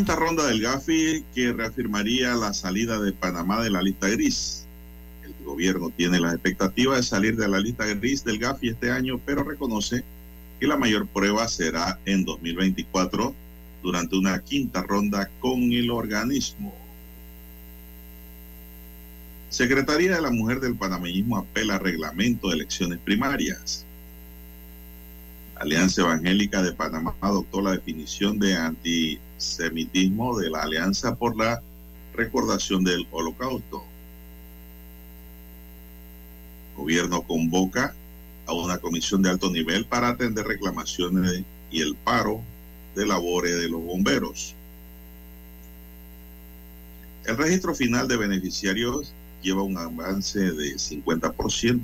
Quinta ronda del GAFI que reafirmaría la salida de Panamá de la lista gris. El gobierno tiene la expectativa de salir de la lista gris del GAFI este año, pero reconoce que la mayor prueba será en 2024 durante una quinta ronda con el organismo. Secretaría de la Mujer del Panameñismo apela a reglamento de elecciones primarias. Alianza Evangélica de Panamá adoptó la definición de antisemitismo de la Alianza por la recordación del Holocausto. gobierno convoca a una comisión de alto nivel para atender reclamaciones y el paro de labores de los bomberos. El registro final de beneficiarios lleva un avance de 50%.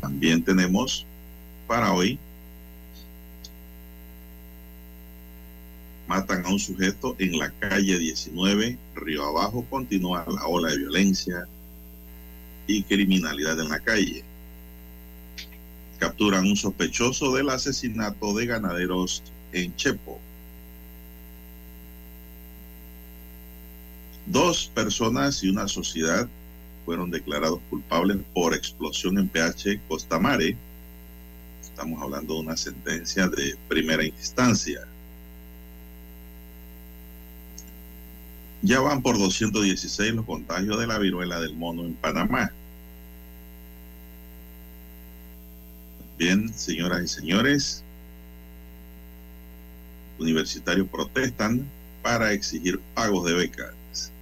También tenemos para hoy. Matan a un sujeto en la calle 19, Río Abajo. Continúa la ola de violencia y criminalidad en la calle. Capturan un sospechoso del asesinato de ganaderos en Chepo. Dos personas y una sociedad fueron declarados culpables por explosión en PH Costamare estamos hablando de una sentencia de primera instancia. Ya van por 216 los contagios de la viruela del mono en Panamá. Bien, señoras y señores, universitarios protestan para exigir pagos de becas.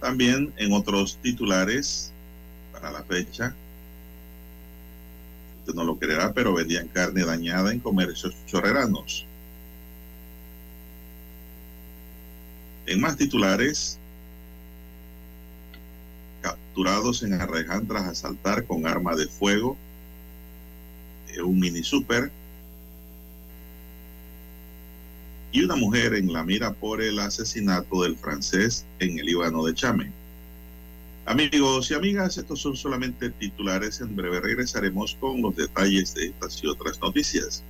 También en otros titulares para la fecha, usted no lo creerá, pero vendían carne dañada en comercios chorreranos. En más titulares, capturados en Arreján tras asaltar con arma de fuego un mini super y una mujer en la mira por el asesinato del francés en el Líbano de Chame. Amigos y amigas, estos son solamente titulares. En breve regresaremos con los detalles de estas y otras noticias.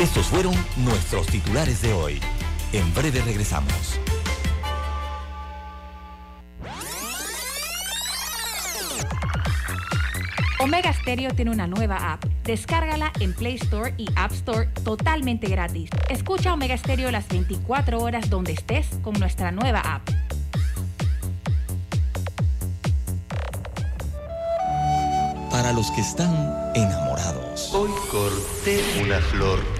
Estos fueron nuestros titulares de hoy. En breve regresamos. Omega Stereo tiene una nueva app. Descárgala en Play Store y App Store totalmente gratis. Escucha Omega Stereo las 24 horas donde estés con nuestra nueva app. Para los que están enamorados. Hoy corté una flor.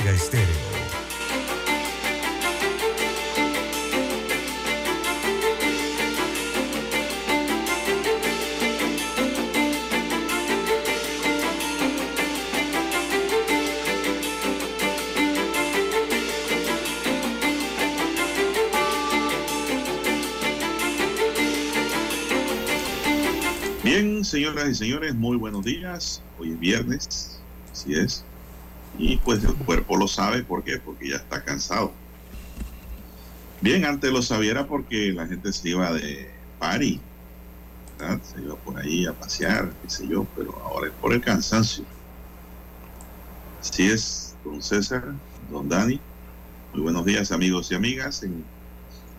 Estéreo. Bien, señoras y señores, muy buenos días. Hoy es viernes, así es. Y pues el cuerpo lo sabe. Porque ya está cansado. Bien, antes lo sabiera porque la gente se iba de party. Se iba por ahí a pasear, qué sé yo, pero ahora es por el cansancio. Así es, don César, don Dani. Muy buenos días, amigos y amigas.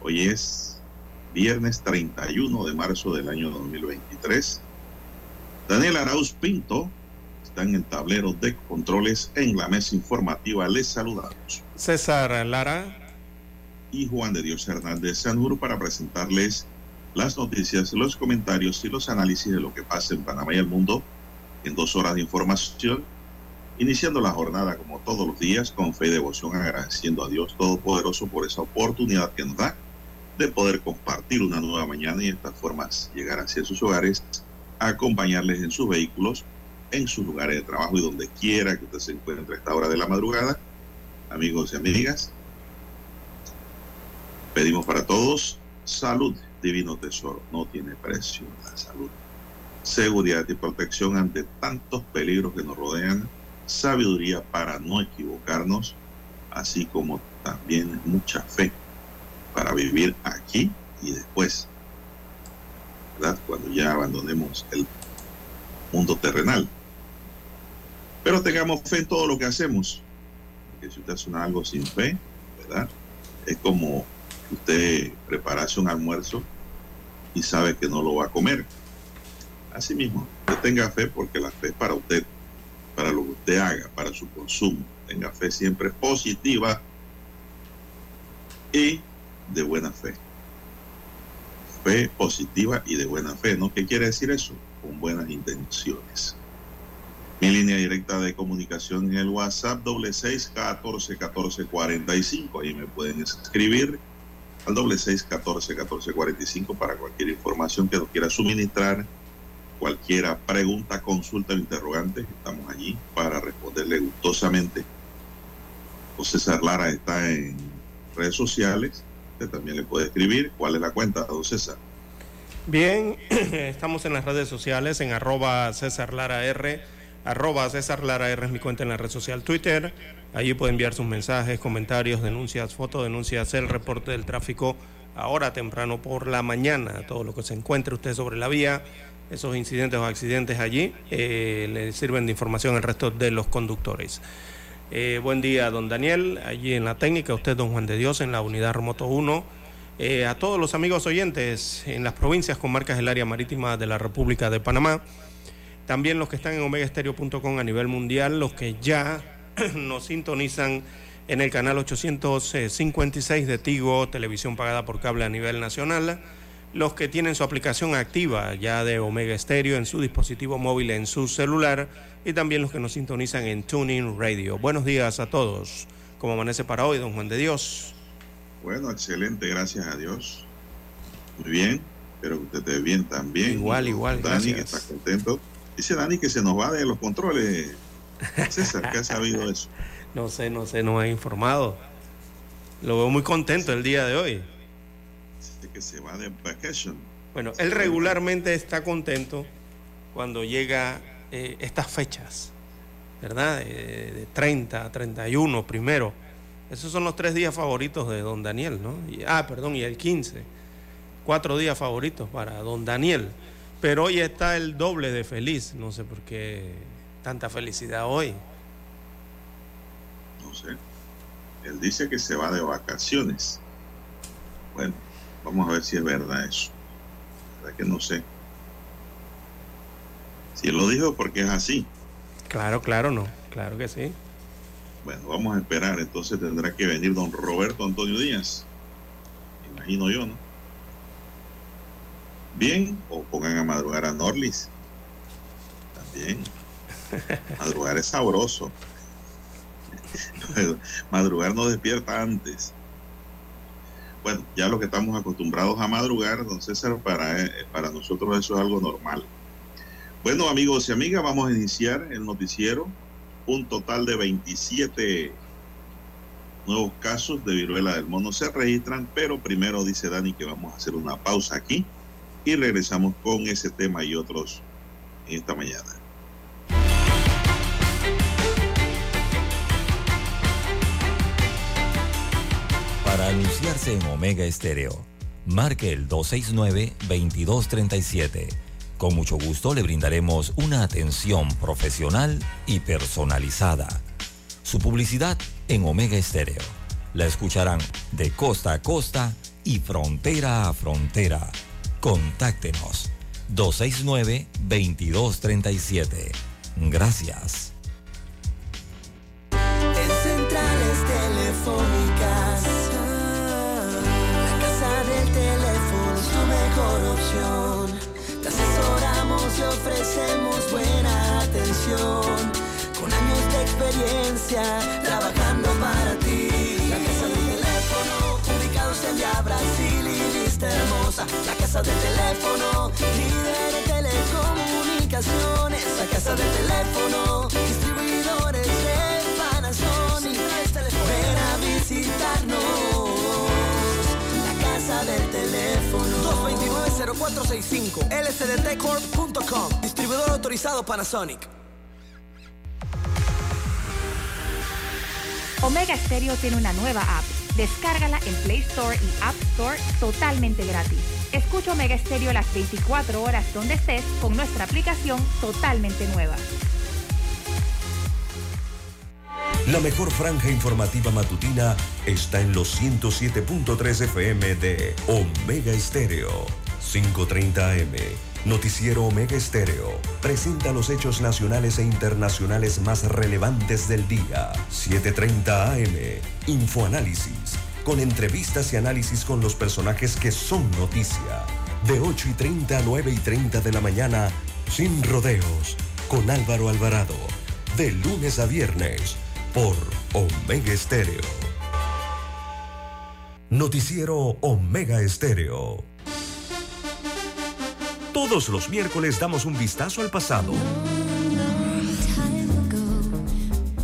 Hoy es viernes 31 de marzo del año 2023. Daniel Arauz Pinto está en el tablero de controles en la mesa informativa. Les saludamos. César Lara, Y Juan de Dios Hernández Sanur para presentarles las noticias, los comentarios y los análisis de lo que pasa en Panamá y el mundo en dos horas de información. Iniciando la jornada como todos los días con fe y devoción, agradeciendo a Dios Todopoderoso por esa oportunidad que nos da de poder compartir una nueva mañana y de estas formas llegar hacia sus hogares, acompañarles en sus vehículos, en sus lugares de trabajo y donde quiera que usted se encuentre a esta hora de la madrugada. Amigos y amigas, pedimos para todos salud, divino tesoro, no tiene precio la salud. Seguridad y protección ante tantos peligros que nos rodean, sabiduría para no equivocarnos, así como también mucha fe para vivir aquí y después, ¿verdad? Cuando ya abandonemos el mundo terrenal. Pero tengamos fe en todo lo que hacemos, porque si usted hace algo sin fe, ¿verdad? Es como usted preparase un almuerzo y sabe que no lo va a comer. Así mismo, usted tenga fe porque la fe es para usted, para lo que usted haga, para su consumo. Tenga fe siempre positiva y de buena fe. Fe positiva y de buena fe, ¿no? ¿Qué quiere decir eso? Con buenas intenciones. Mi línea directa de comunicación en el WhatsApp doble seis catorce catorce cuarenta y cinco. Ahí me pueden escribir al doble seis catorce catorce cuarenta y cinco para cualquier información que nos quiera suministrar, cualquier pregunta, consulta o interrogante. Estamos allí para responderle gustosamente. César Lara está en redes sociales. Usted también le puede escribir. ¿Cuál es la cuenta, don César? bien, estamos en las redes sociales en arroba César Lara R, arroba César Lara R es mi cuenta en la red social Twitter, allí puede enviar sus mensajes, comentarios, denuncias, fotodenuncias, el reporte del tráfico ahora temprano por la mañana, todo lo que se encuentre usted sobre la vía, esos incidentes o accidentes allí, eh, le sirven de información al resto de los conductores. Eh, buen día, don Daniel, allí en la técnica, usted, don Juan de Dios, en la unidad remoto 1. Eh, a todos los amigos oyentes en las provincias con marcas del área marítima de la República de Panamá, también los que están en omegaestereo.com a nivel mundial, los que ya nos sintonizan en el canal 856 de Tigo, televisión pagada por cable a nivel nacional, los que tienen su aplicación activa ya de Omega Stereo en su dispositivo móvil, en su celular, y también los que nos sintonizan en Tuning Radio. Buenos días a todos. ¿Cómo amanece para hoy, don Juan de Dios? Bueno, excelente, gracias a Dios. Muy bien, espero que usted esté bien también. Igual, igual, Dani, gracias. que está contento. Dice Dani que se nos va de los controles. César, ¿qué ha sabido eso? No sé, no sé, no he informado. Lo veo muy contento el día de hoy. Dice que se va de vacation. Bueno, él regularmente está contento cuando llega eh, estas fechas, ¿verdad? Eh, de 30, 31, primero. Esos son los tres días favoritos de don Daniel, ¿no? Y- ah, perdón, y el 15. Cuatro días favoritos para don Daniel. Pero hoy está el doble de feliz. No sé por qué tanta felicidad hoy. No sé. Él dice que se va de vacaciones. Bueno, vamos a ver si es verdad eso. La verdad que no sé. Si él lo dijo porque es así. Claro, claro, no. Claro que sí. Bueno, vamos a esperar. Entonces tendrá que venir don Roberto Antonio Díaz. Imagino yo, ¿no? Bien, o pongan a madrugar a Norlis. También. Madrugar es sabroso. madrugar nos despierta antes. Bueno, ya lo que estamos acostumbrados a madrugar, don César, para, eh, para nosotros eso es algo normal. Bueno, amigos y amigas, vamos a iniciar el noticiero. Un total de 27 nuevos casos de viruela del mono se registran, pero primero dice Dani que vamos a hacer una pausa aquí y regresamos con ese tema y otros en esta mañana. Para anunciarse en Omega Estéreo, marque el 269-2237. Con mucho gusto le brindaremos una atención profesional y personalizada. Su publicidad en Omega Estéreo. La escucharán de costa a costa y frontera a frontera. Contáctenos 269-2237. Gracias. En centrales telefónicas, la casa del teléfono es tu mejor opción. Te asesoramos y ofrecemos buena atención. Con años de experiencia, trabajando para ti. La casa del teléfono, ubicados en Via Brasil y Vista Hermosa. La casa del teléfono, líder en telecomunicaciones. La casa del teléfono, distribuidores de Panasonic. Ven a visitarnos. La casa del teléfono. 229-0465 lsdtcorp.com Distribuidor autorizado Panasonic. Omega Stereo tiene una nueva app. Descárgala en Play Store y App Store totalmente gratis. Escucha Omega Stereo las 24 horas donde estés con nuestra aplicación totalmente nueva. La mejor franja informativa matutina está en los 107.3 FM de Omega Estéreo. 5.30 AM. Noticiero Omega Estéreo. Presenta los hechos nacionales e internacionales más relevantes del día. 7.30 AM. Infoanálisis. Con entrevistas y análisis con los personajes que son noticia. De 8 y 30 a 9 y 30 de la mañana. Sin rodeos. Con Álvaro Alvarado. De lunes a viernes por Omega Estéreo. Noticiero Omega Estéreo. Todos los miércoles damos un vistazo al pasado.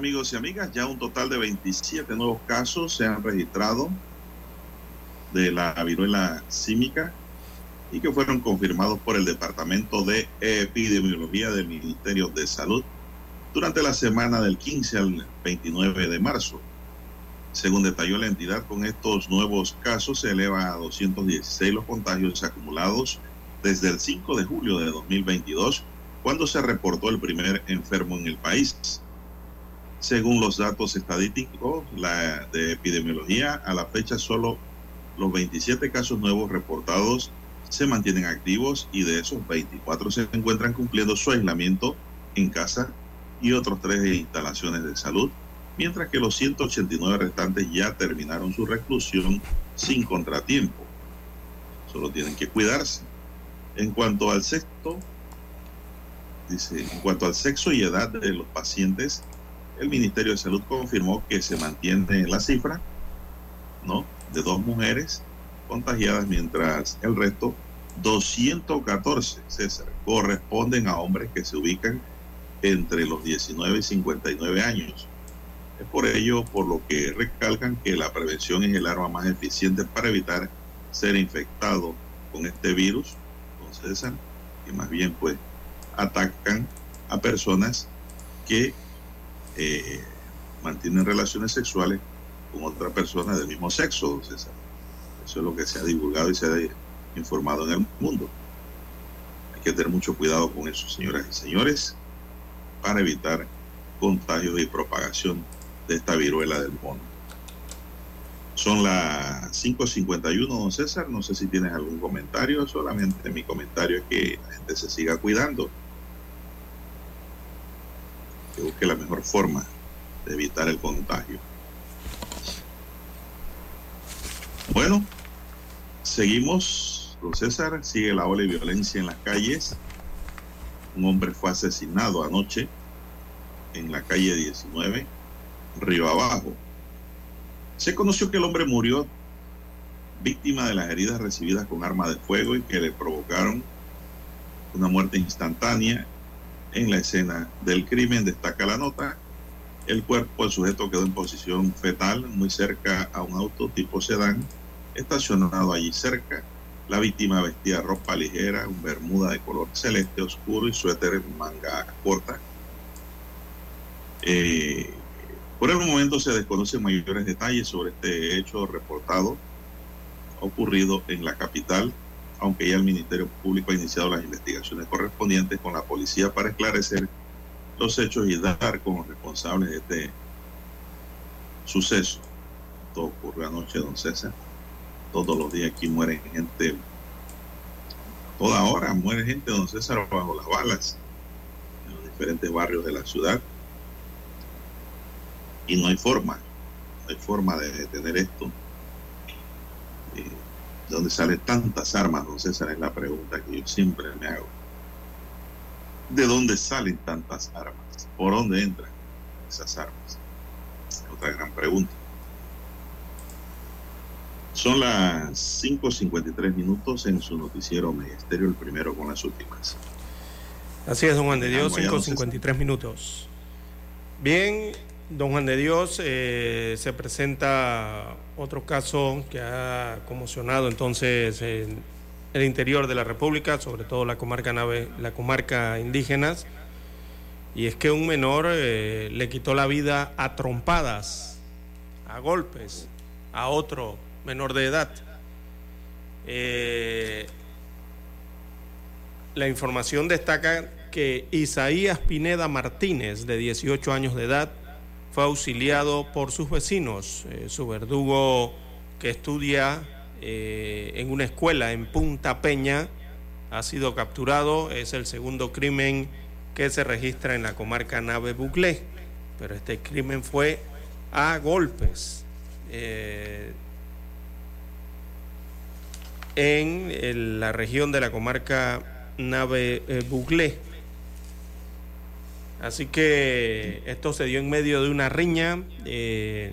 Amigos y amigas, ya un total de 27 nuevos casos se han registrado de la viruela símica y que fueron confirmados por el Departamento de Epidemiología del Ministerio de Salud durante la semana del 15 al 29 de marzo. Según detalló la entidad, con estos nuevos casos se eleva a 216 los contagios acumulados desde el 5 de julio de 2022, cuando se reportó el primer enfermo en el país. Según los datos estadísticos de epidemiología, a la fecha solo los 27 casos nuevos reportados se mantienen activos y de esos 24 se encuentran cumpliendo su aislamiento en casa y otros tres en instalaciones de salud, mientras que los 189 restantes ya terminaron su reclusión sin contratiempo. Solo tienen que cuidarse. En cuanto al sexto, dice, en cuanto al sexo y edad de los pacientes, el Ministerio de Salud confirmó que se mantiene la cifra, ¿no? De dos mujeres contagiadas, mientras el resto, 214, César, corresponden a hombres que se ubican entre los 19 y 59 años. Es por ello por lo que recalcan que la prevención es el arma más eficiente para evitar ser infectado con este virus, César, que más bien pues atacan a personas que eh, mantienen relaciones sexuales con otra persona del mismo sexo, don César. Eso es lo que se ha divulgado y se ha informado en el mundo. Hay que tener mucho cuidado con eso, señoras y señores, para evitar contagios y propagación de esta viruela del mono. Son las 5.51, don César. No sé si tienes algún comentario. Solamente mi comentario es que la gente se siga cuidando. Que busque la mejor forma de evitar el contagio. Bueno, seguimos. Don César sigue la ola de violencia en las calles. Un hombre fue asesinado anoche en la calle 19, Río Abajo. Se conoció que el hombre murió víctima de las heridas recibidas con arma de fuego y que le provocaron una muerte instantánea en la escena del crimen. Destaca la nota. El cuerpo del sujeto quedó en posición fetal muy cerca a un auto tipo sedán estacionado allí cerca. La víctima vestía ropa ligera, un bermuda de color celeste oscuro y suéter manga corta. Eh, por el momento se desconocen mayores detalles sobre este hecho reportado ocurrido en la capital, aunque ya el Ministerio Público ha iniciado las investigaciones correspondientes con la policía para esclarecer los hechos y dar con los responsables de este suceso. Todo ocurrió anoche, don César. Todos los días aquí mueren gente, toda hora muere gente, don César, bajo las balas, en los diferentes barrios de la ciudad. Y no hay forma, no hay forma de detener esto. ¿De dónde salen tantas armas, don César? Es la pregunta que yo siempre me hago. ¿De dónde salen tantas armas? ¿Por dónde entran esas armas? Es otra gran pregunta. Son las 5.53 minutos en su noticiero Ministerio, el primero con las últimas. Así es, don Juan de Dios, 5.53 minutos. Bien, don Juan de Dios, eh, se presenta otro caso que ha conmocionado entonces el, el interior de la República, sobre todo la comarca nave, la comarca indígenas, y es que un menor eh, le quitó la vida a trompadas, a golpes, a otro menor de edad. Eh, la información destaca que Isaías Pineda Martínez, de 18 años de edad, fue auxiliado por sus vecinos. Eh, su verdugo que estudia eh, en una escuela en Punta Peña ha sido capturado. Es el segundo crimen que se registra en la comarca Nave Buclé. Pero este crimen fue a golpes. Eh, en, en la región de la comarca Nave Buglé. Así que esto se dio en medio de una riña eh,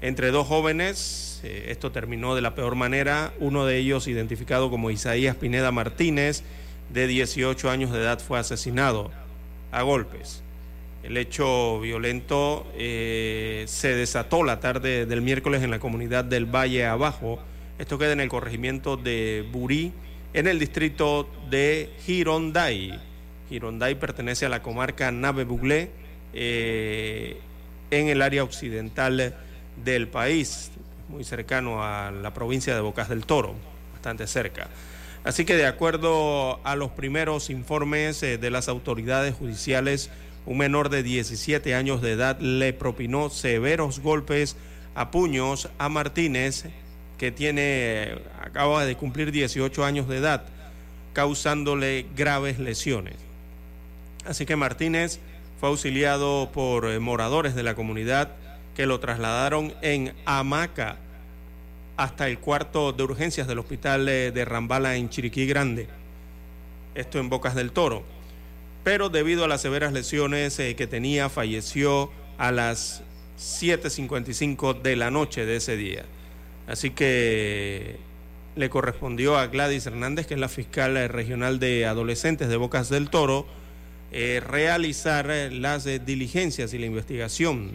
entre dos jóvenes. Eh, esto terminó de la peor manera. Uno de ellos, identificado como Isaías Pineda Martínez, de 18 años de edad, fue asesinado a golpes. El hecho violento eh, se desató la tarde del miércoles en la comunidad del Valle Abajo. Esto queda en el corregimiento de Burí, en el distrito de Gironday. Gironday pertenece a la comarca Nave Buglé, eh, en el área occidental del país, muy cercano a la provincia de Bocas del Toro, bastante cerca. Así que de acuerdo a los primeros informes eh, de las autoridades judiciales, un menor de 17 años de edad le propinó severos golpes a puños a Martínez, que tiene, acaba de cumplir 18 años de edad, causándole graves lesiones. Así que Martínez fue auxiliado por eh, moradores de la comunidad que lo trasladaron en hamaca hasta el cuarto de urgencias del hospital eh, de Rambala en Chiriquí Grande, esto en Bocas del Toro. Pero debido a las severas lesiones eh, que tenía, falleció a las 7.55 de la noche de ese día. Así que le correspondió a Gladys Hernández, que es la fiscal regional de adolescentes de Bocas del Toro, eh, realizar eh, las eh, diligencias y la investigación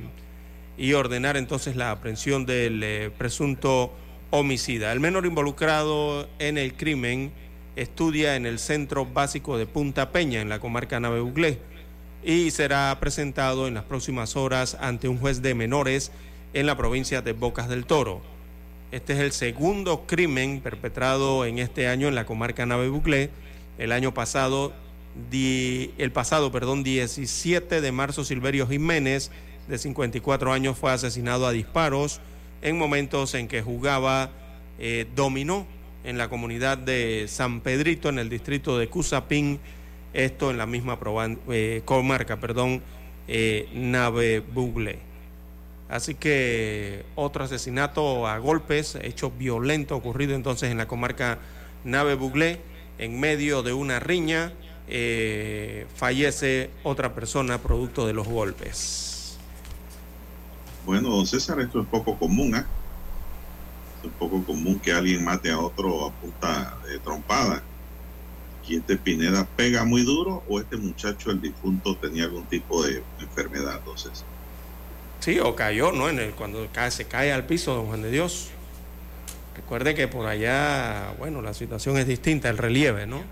y ordenar entonces la aprehensión del presunto homicida. El menor involucrado en el crimen estudia en el Centro Básico de Punta Peña, en la comarca Nave Buglé, y será presentado en las próximas horas ante un juez de menores en la provincia de Bocas del Toro. Este es el segundo crimen perpetrado en este año en la comarca Nave Buglé. El año pasado, el pasado, perdón, 17 de marzo, Silverio Jiménez, de 54 años, fue asesinado a disparos en momentos en que jugaba eh, dominó en la comunidad de San Pedrito, en el distrito de Cusapín, esto en la misma eh, comarca, perdón, eh, Nave Bugle. Así que otro asesinato a golpes, hecho violento ocurrido entonces en la comarca Nave Buglé, en medio de una riña, eh, fallece otra persona producto de los golpes. Bueno, don César, esto es poco común, ¿eh? Es poco común que alguien mate a otro a punta de trompada. ¿Y este Pineda pega muy duro o este muchacho, el difunto, tenía algún tipo de enfermedad? Entonces. Sí, o cayó, ¿no? En el, cuando cae, se cae al piso, don Juan de Dios. Recuerde que por allá, bueno, la situación es distinta, el relieve, ¿no?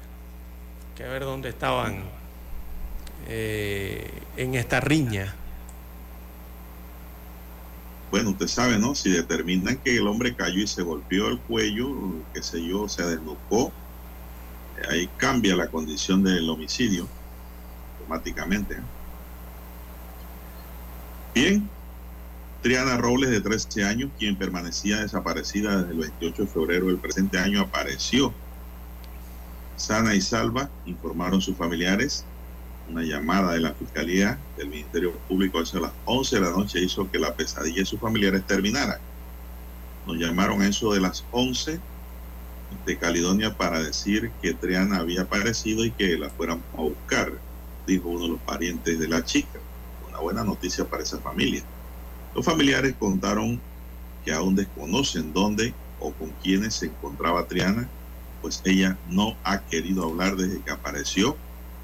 Que ver dónde estaban eh, en esta riña. Bueno, usted sabe, ¿no? Si determinan que el hombre cayó y se golpeó el cuello, qué sé yo, se desnucó, ahí cambia la condición del homicidio automáticamente. Bien, Triana Robles, de 13 años, quien permanecía desaparecida desde el 28 de febrero del presente año, apareció sana y salva, informaron sus familiares. Una llamada de la Fiscalía del Ministerio Público hacia las 11 de la noche hizo que la pesadilla de sus familiares terminara. Nos llamaron a eso de las 11 de Caledonia para decir que Triana había aparecido y que la fueran a buscar, dijo uno de los parientes de la chica. Una buena noticia para esa familia. Los familiares contaron que aún desconocen dónde o con quiénes se encontraba Triana, pues ella no ha querido hablar desde que apareció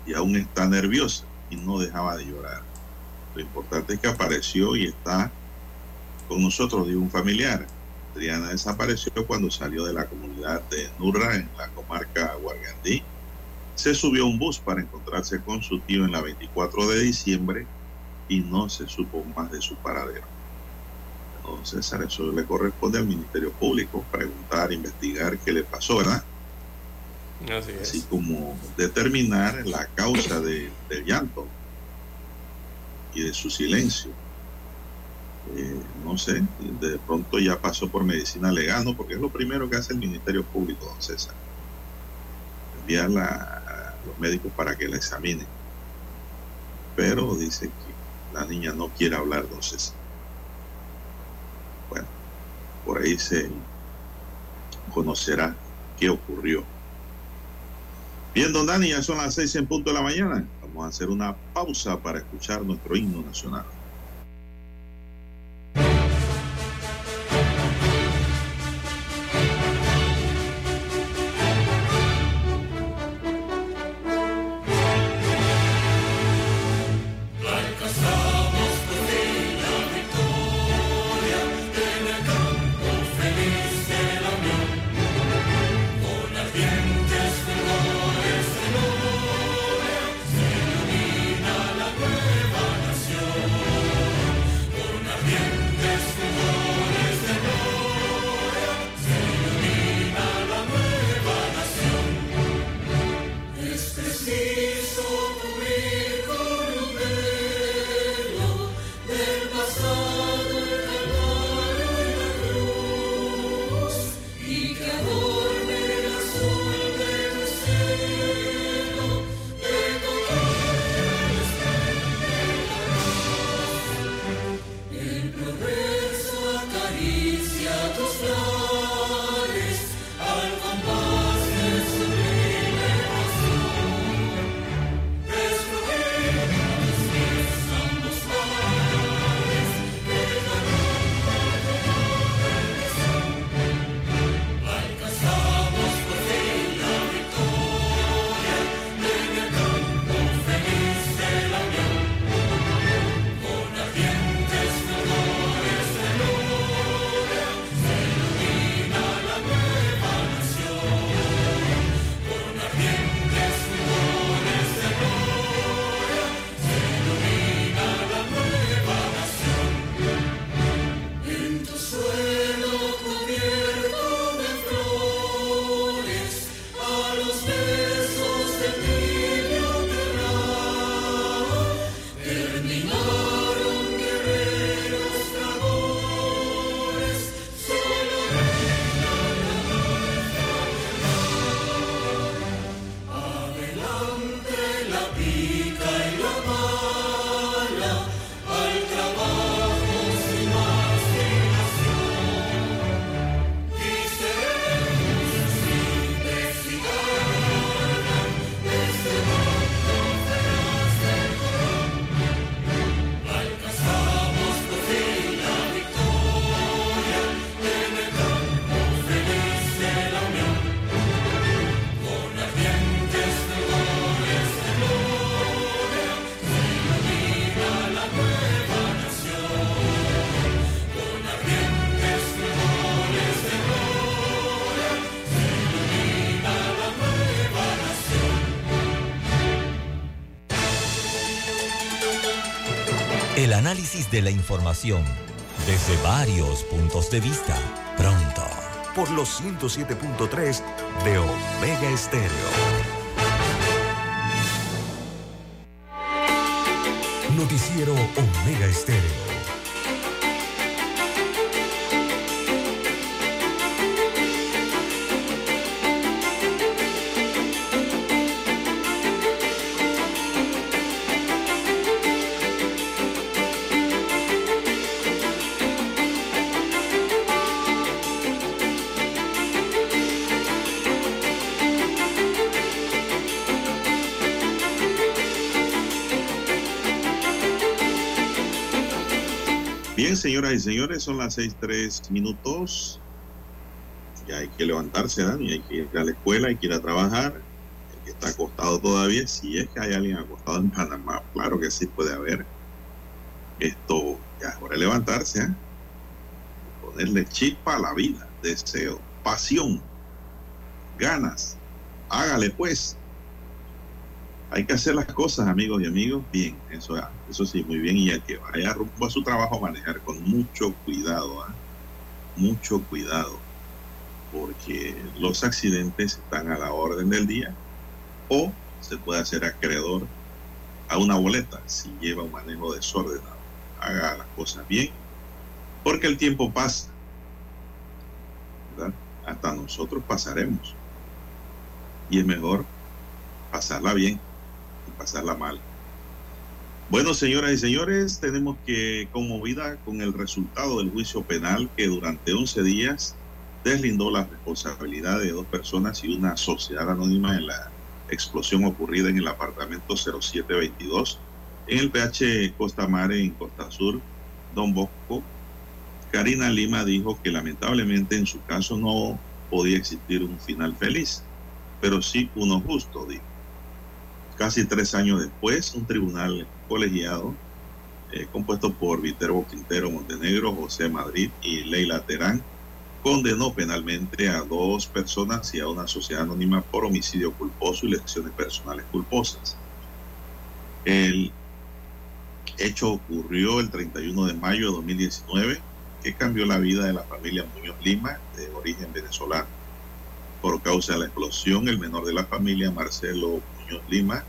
y aún está nerviosa y no dejaba de llorar. Lo importante es que apareció y está con nosotros, dijo un familiar. Triana desapareció cuando salió de la comunidad de Nurra en la comarca Guargandí. Se subió a un bus para encontrarse con su tío en la 24 de diciembre y no se supo más de su paradero. Entonces, a eso le corresponde al Ministerio Público preguntar, investigar qué le pasó, ¿verdad? Así, como determinar la causa del llanto y de su silencio. Eh, no sé, de pronto ya pasó por medicina legal, ¿no? Porque es lo primero que hace el Ministerio Público, don César. Enviarla a los médicos para que la examinen. Pero dice que la niña no quiere hablar, don César por ahí se conocerá qué ocurrió. Bien, don Dani, ya son las seis en punto de la mañana. Vamos a hacer una pausa para escuchar nuestro himno nacional. Análisis de la información desde varios puntos de vista. Pronto. Por los 107.3 de Omega Estéreo. Noticiero Omega Estéreo. Y señores, son las seis tres minutos. Ya hay que levantarse, Dani, hay que ir a la escuela, hay que ir a trabajar. El que está acostado todavía, si es que hay alguien acostado en Panamá, claro que sí puede haber. Esto ya es hora de levantarse, ¿eh? ponerle chispa a la vida, deseo, pasión, ganas. Hágale pues. Hay que hacer las cosas, amigos y amigos, bien. Eso, eso sí, muy bien. Y el que vaya rumbo a su trabajo, manejar con mucho cuidado, ¿ah? mucho cuidado, porque los accidentes están a la orden del día o se puede hacer acreedor a una boleta si lleva un manejo desordenado. Haga las cosas bien, porque el tiempo pasa. ¿verdad? Hasta nosotros pasaremos. Y es mejor pasarla bien pasarla mal. Bueno, señoras y señores, tenemos que conmovida con el resultado del juicio penal que durante 11 días deslindó la responsabilidad de dos personas y una sociedad anónima en la explosión ocurrida en el apartamento 0722 en el PH Costa Mare en Costa Sur, Don Bosco. Karina Lima dijo que lamentablemente en su caso no podía existir un final feliz, pero sí uno justo, dijo. Casi tres años después, un tribunal colegiado eh, compuesto por Viterbo Quintero Montenegro, José Madrid y Leila Terán condenó penalmente a dos personas y a una sociedad anónima por homicidio culposo y lesiones personales culposas. El hecho ocurrió el 31 de mayo de 2019, que cambió la vida de la familia Muñoz Lima, de origen venezolano. Por causa de la explosión, el menor de la familia, Marcelo Muñoz Lima,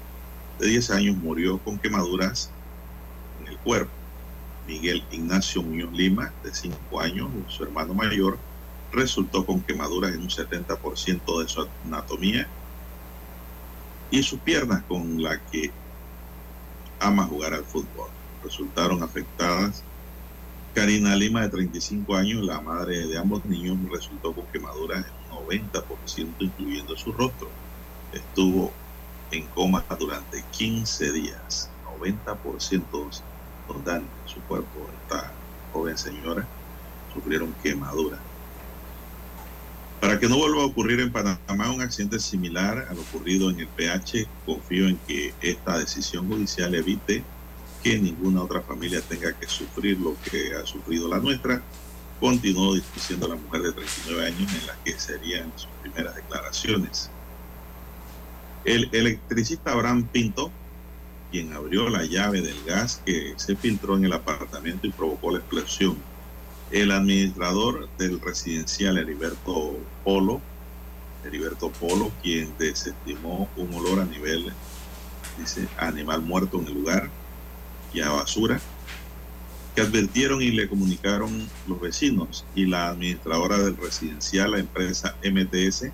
de 10 años, murió con quemaduras en el cuerpo. Miguel Ignacio Muñoz Lima, de 5 años, su hermano mayor, resultó con quemaduras en un 70% de su anatomía y sus piernas con la que ama jugar al fútbol. Resultaron afectadas. Karina Lima, de 35 años, la madre de ambos niños, resultó con quemaduras en un 90%, incluyendo su rostro. Estuvo en coma durante 15 días. 90% nos dan su cuerpo. Esta joven señora sufrieron quemaduras. Para que no vuelva a ocurrir en Panamá un accidente similar a lo ocurrido en el PH, confío en que esta decisión judicial evite que ninguna otra familia tenga que sufrir lo que ha sufrido la nuestra, continuó diciendo la mujer de 39 años en la que serían sus primeras declaraciones. El electricista Abraham Pinto, quien abrió la llave del gas que se filtró en el apartamento y provocó la explosión. El administrador del residencial Heriberto Polo, Heriberto Polo, quien desestimó un olor a nivel, dice, animal muerto en el lugar y a basura, que advirtieron y le comunicaron los vecinos y la administradora del residencial, la empresa MTS,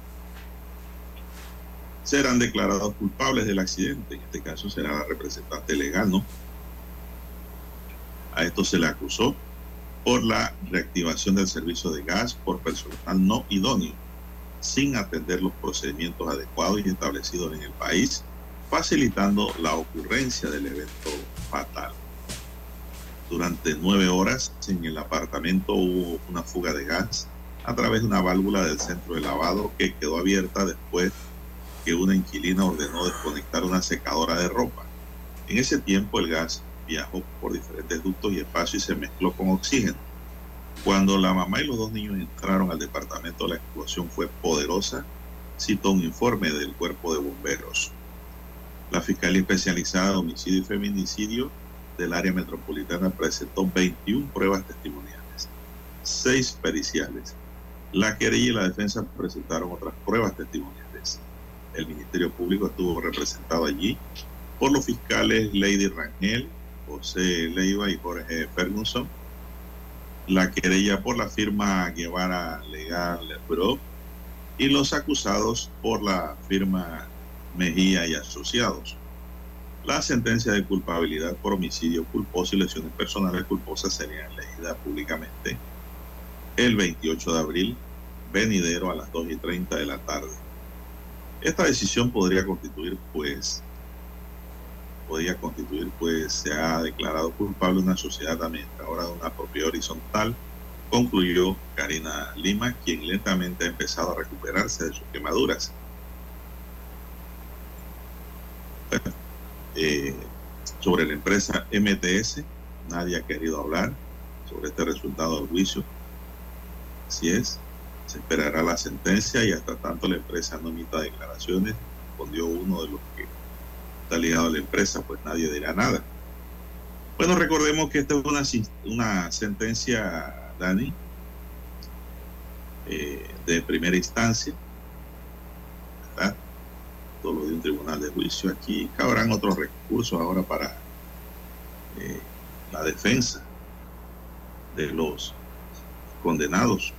serán declarados culpables del accidente. En este caso será la representante legal. A esto se le acusó por la reactivación del servicio de gas por personal no idóneo, sin atender los procedimientos adecuados y establecidos en el país, facilitando la ocurrencia del evento fatal. Durante nueve horas en el apartamento hubo una fuga de gas a través de una válvula del centro de lavado que quedó abierta después que una inquilina ordenó desconectar una secadora de ropa. En ese tiempo el gas viajó por diferentes ductos y espacios y se mezcló con oxígeno. Cuando la mamá y los dos niños entraron al departamento, la explosión fue poderosa, citó un informe del cuerpo de bomberos. La Fiscalía Especializada de Homicidio y Feminicidio del área metropolitana presentó 21 pruebas testimoniales, 6 periciales. La querella y la defensa presentaron otras pruebas testimoniales. El Ministerio Público estuvo representado allí por los fiscales Lady Rangel, José Leiva y Jorge Ferguson. La querella por la firma Guevara Legal Pro y los acusados por la firma Mejía y Asociados. La sentencia de culpabilidad por homicidio culposo y lesiones personales culposas sería leída públicamente el 28 de abril, venidero a las 2 y 30 de la tarde. Esta decisión podría constituir, pues, podría constituir, pues, se ha declarado culpable una sociedad administradora de una propiedad horizontal, concluyó Karina Lima, quien lentamente ha empezado a recuperarse de sus quemaduras. Eh, sobre la empresa MTS, nadie ha querido hablar sobre este resultado del juicio. Así es, se esperará la sentencia y hasta tanto la empresa no emita declaraciones, respondió uno de los que está ligado a la empresa, pues nadie dirá nada. Bueno, recordemos que esta es una, una sentencia, Dani, eh, de primera instancia, ¿verdad? todo lo de un tribunal de juicio. Aquí cabrán otros recursos ahora para eh, la defensa de los condenados.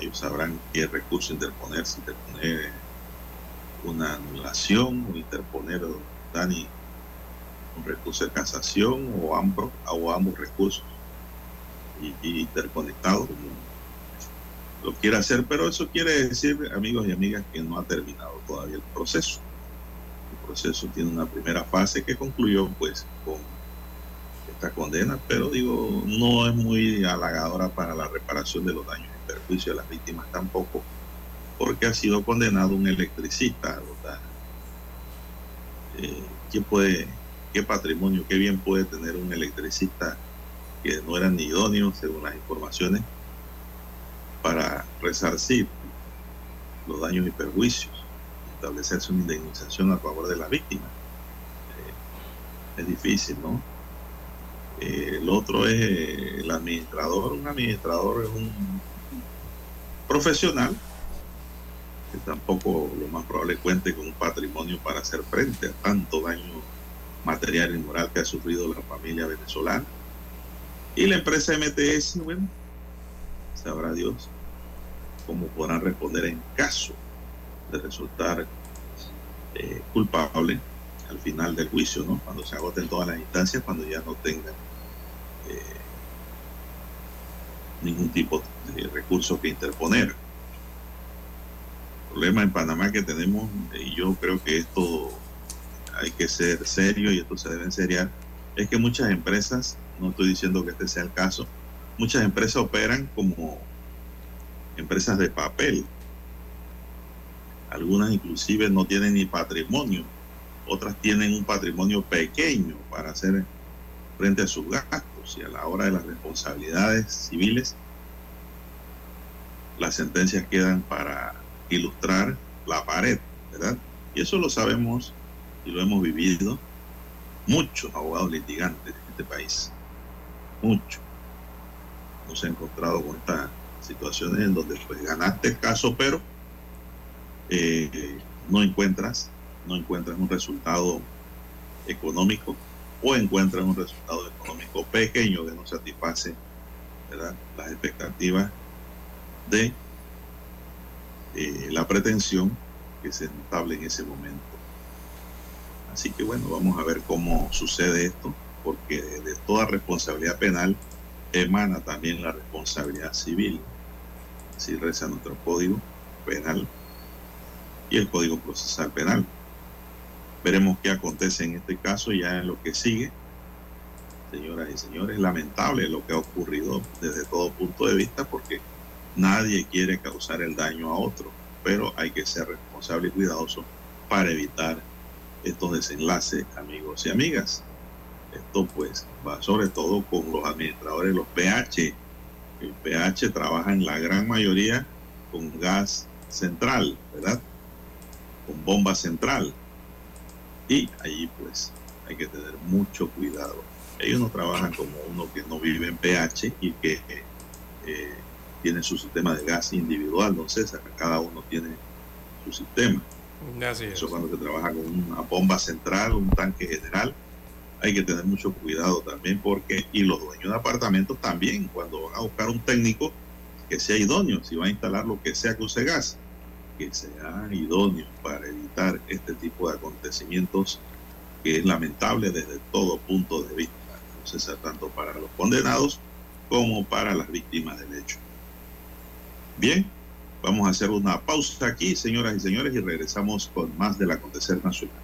Ellos sabrán qué recurso interponer, si interponer una anulación o interponer, Dani, un recurso de casación o ambos, o ambos recursos y, y interconectados lo quiere hacer, pero eso quiere decir, amigos y amigas, que no ha terminado todavía el proceso. El proceso tiene una primera fase que concluyó pues con esta condena, pero digo, no es muy halagadora para la reparación de los daños y perjuicios de las víctimas tampoco, porque ha sido condenado un electricista. Eh, ¿Qué puede, qué patrimonio, qué bien puede tener un electricista que no era ni idóneo según las informaciones para resarcir los daños y perjuicios, establecerse una indemnización a favor de la víctima. Eh, es difícil, ¿no? Eh, el otro es el administrador. Un administrador es un profesional que tampoco lo más probable cuente con un patrimonio para hacer frente a tanto daño material y moral que ha sufrido la familia venezolana. Y la empresa MTS, bueno, sabrá Dios cómo podrán responder en caso de resultar eh, culpable al final del juicio, ¿no? Cuando se agoten todas las instancias, cuando ya no tengan eh, ningún tipo de recurso que interponer. El problema en Panamá que tenemos, y yo creo que esto hay que ser serio y esto se debe enseriar, es que muchas empresas, no estoy diciendo que este sea el caso, muchas empresas operan como empresas de papel. Algunas inclusive no tienen ni patrimonio, otras tienen un patrimonio pequeño para hacer frente a sus gastos y a la hora de las responsabilidades civiles, las sentencias quedan para ilustrar la pared, ¿verdad? Y eso lo sabemos y lo hemos vivido muchos abogados litigantes en este país, muchos. Nos ha encontrado con esta situaciones en donde pues ganaste el caso, pero eh, no encuentras, no encuentras un resultado económico o encuentras un resultado económico pequeño que no satisface las expectativas de eh, la pretensión que se notable en ese momento. Así que bueno, vamos a ver cómo sucede esto, porque de toda responsabilidad penal emana también la responsabilidad civil si reza nuestro código penal y el código procesal penal. Veremos qué acontece en este caso ya en lo que sigue. Señoras y señores, lamentable lo que ha ocurrido desde todo punto de vista porque nadie quiere causar el daño a otro, pero hay que ser responsable y cuidadoso para evitar estos desenlaces, amigos y amigas. Esto pues va sobre todo con los administradores, los PH, el PH trabaja en la gran mayoría con gas central, ¿verdad? Con bomba central. Y allí pues hay que tener mucho cuidado. Ellos no trabajan como uno que no vive en PH y que eh, tiene su sistema de gas individual, don César. Cada uno tiene su sistema. Eso cuando se trabaja con una bomba central, un tanque general, hay que tener mucho cuidado también porque, y los dueños de apartamentos también, cuando van a buscar un técnico que sea idóneo, si va a instalar lo que sea que use gas, que sea idóneo para evitar este tipo de acontecimientos que es lamentable desde todo punto de vista, entonces tanto para los condenados como para las víctimas del hecho. Bien, vamos a hacer una pausa aquí, señoras y señores, y regresamos con más del acontecer nacional.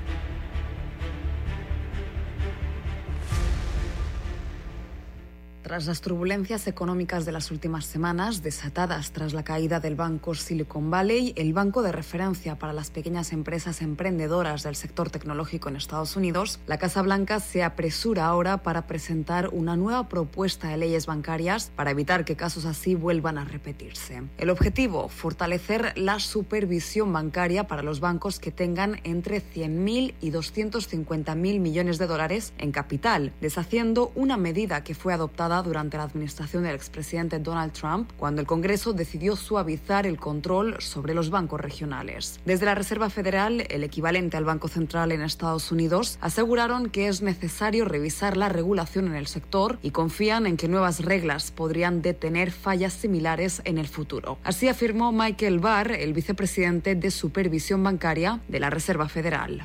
Tras las turbulencias económicas de las últimas semanas, desatadas tras la caída del banco Silicon Valley, el banco de referencia para las pequeñas empresas emprendedoras del sector tecnológico en Estados Unidos, la Casa Blanca se apresura ahora para presentar una nueva propuesta de leyes bancarias para evitar que casos así vuelvan a repetirse. El objetivo, fortalecer la supervisión bancaria para los bancos que tengan entre 100.000 y 250.000 millones de dólares en capital, deshaciendo una medida que fue adoptada durante la administración del expresidente Donald Trump, cuando el Congreso decidió suavizar el control sobre los bancos regionales. Desde la Reserva Federal, el equivalente al Banco Central en Estados Unidos, aseguraron que es necesario revisar la regulación en el sector y confían en que nuevas reglas podrían detener fallas similares en el futuro. Así afirmó Michael Barr, el vicepresidente de Supervisión Bancaria de la Reserva Federal.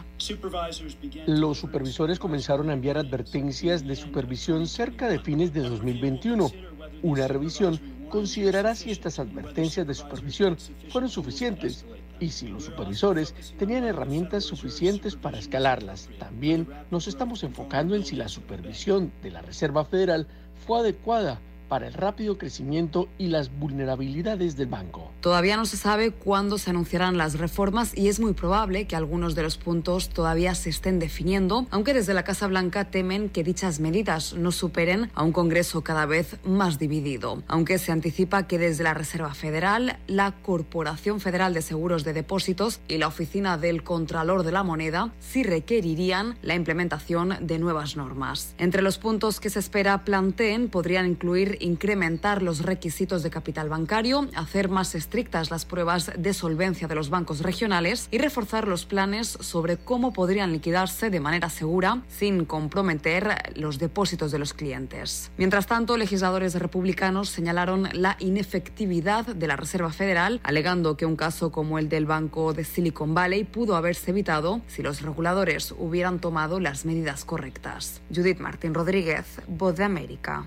Los supervisores comenzaron a enviar advertencias de supervisión cerca de fines de 2021. Una revisión considerará si estas advertencias de supervisión fueron suficientes y si los supervisores tenían herramientas suficientes para escalarlas. También nos estamos enfocando en si la supervisión de la Reserva Federal fue adecuada para el rápido crecimiento y las vulnerabilidades del banco. Todavía no se sabe cuándo se anunciarán las reformas y es muy probable que algunos de los puntos todavía se estén definiendo, aunque desde la Casa Blanca temen que dichas medidas no superen a un Congreso cada vez más dividido. Aunque se anticipa que desde la Reserva Federal, la Corporación Federal de Seguros de Depósitos y la Oficina del Contralor de la Moneda sí requerirían la implementación de nuevas normas. Entre los puntos que se espera planteen podrían incluir incrementar los requisitos de capital bancario, hacer más estrictas las pruebas de solvencia de los bancos regionales y reforzar los planes sobre cómo podrían liquidarse de manera segura sin comprometer los depósitos de los clientes. Mientras tanto, legisladores republicanos señalaron la inefectividad de la Reserva Federal, alegando que un caso como el del banco de Silicon Valley pudo haberse evitado si los reguladores hubieran tomado las medidas correctas. Judith Martín Rodríguez, Voz de América.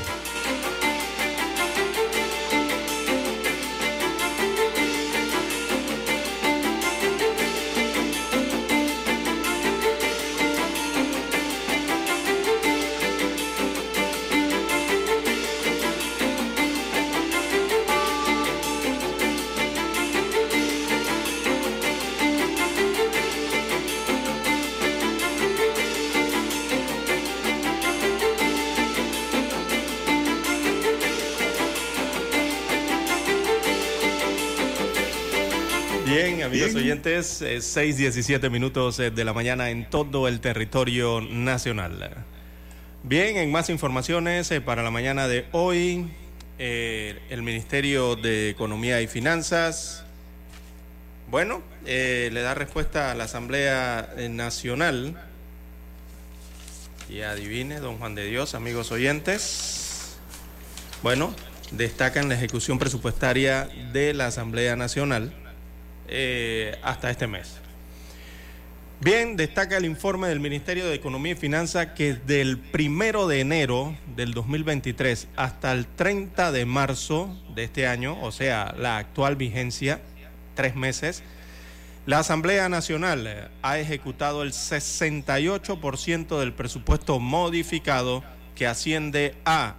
Oyentes, eh, 6:17 minutos eh, de la mañana en todo el territorio nacional. Bien, en más informaciones eh, para la mañana de hoy, eh, el Ministerio de Economía y Finanzas, bueno, eh, le da respuesta a la Asamblea eh, Nacional. Y adivine, don Juan de Dios, amigos oyentes. Bueno, destacan la ejecución presupuestaria de la Asamblea Nacional eh, hasta este mes. Bien, destaca el informe del Ministerio de Economía y Finanzas que del primero de enero del 2023 hasta el 30 de marzo de este año, o sea, la actual vigencia, tres meses, la Asamblea Nacional ha ejecutado el 68% del presupuesto modificado que asciende a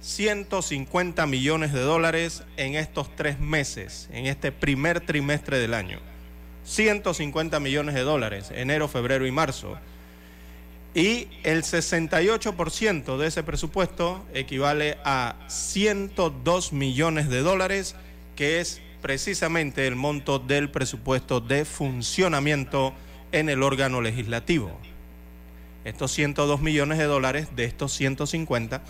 150 millones de dólares en estos tres meses, en este primer trimestre del año. 150 millones de dólares, enero, febrero y marzo. Y el 68% de ese presupuesto equivale a 102 millones de dólares, que es precisamente el monto del presupuesto de funcionamiento en el órgano legislativo. Estos 102 millones de dólares de estos 150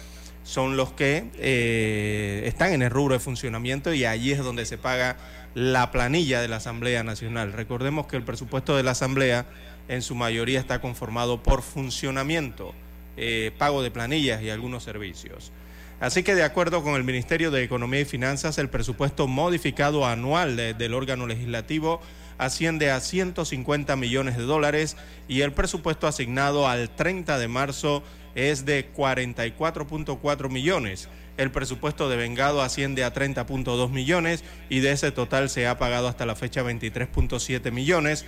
son los que eh, están en el rubro de funcionamiento y allí es donde se paga la planilla de la Asamblea Nacional. Recordemos que el presupuesto de la Asamblea en su mayoría está conformado por funcionamiento, eh, pago de planillas y algunos servicios. Así que de acuerdo con el Ministerio de Economía y Finanzas, el presupuesto modificado anual de- del órgano legislativo asciende a 150 millones de dólares y el presupuesto asignado al 30 de marzo es de 44.4 millones. El presupuesto de vengado asciende a 30.2 millones y de ese total se ha pagado hasta la fecha 23.7 millones.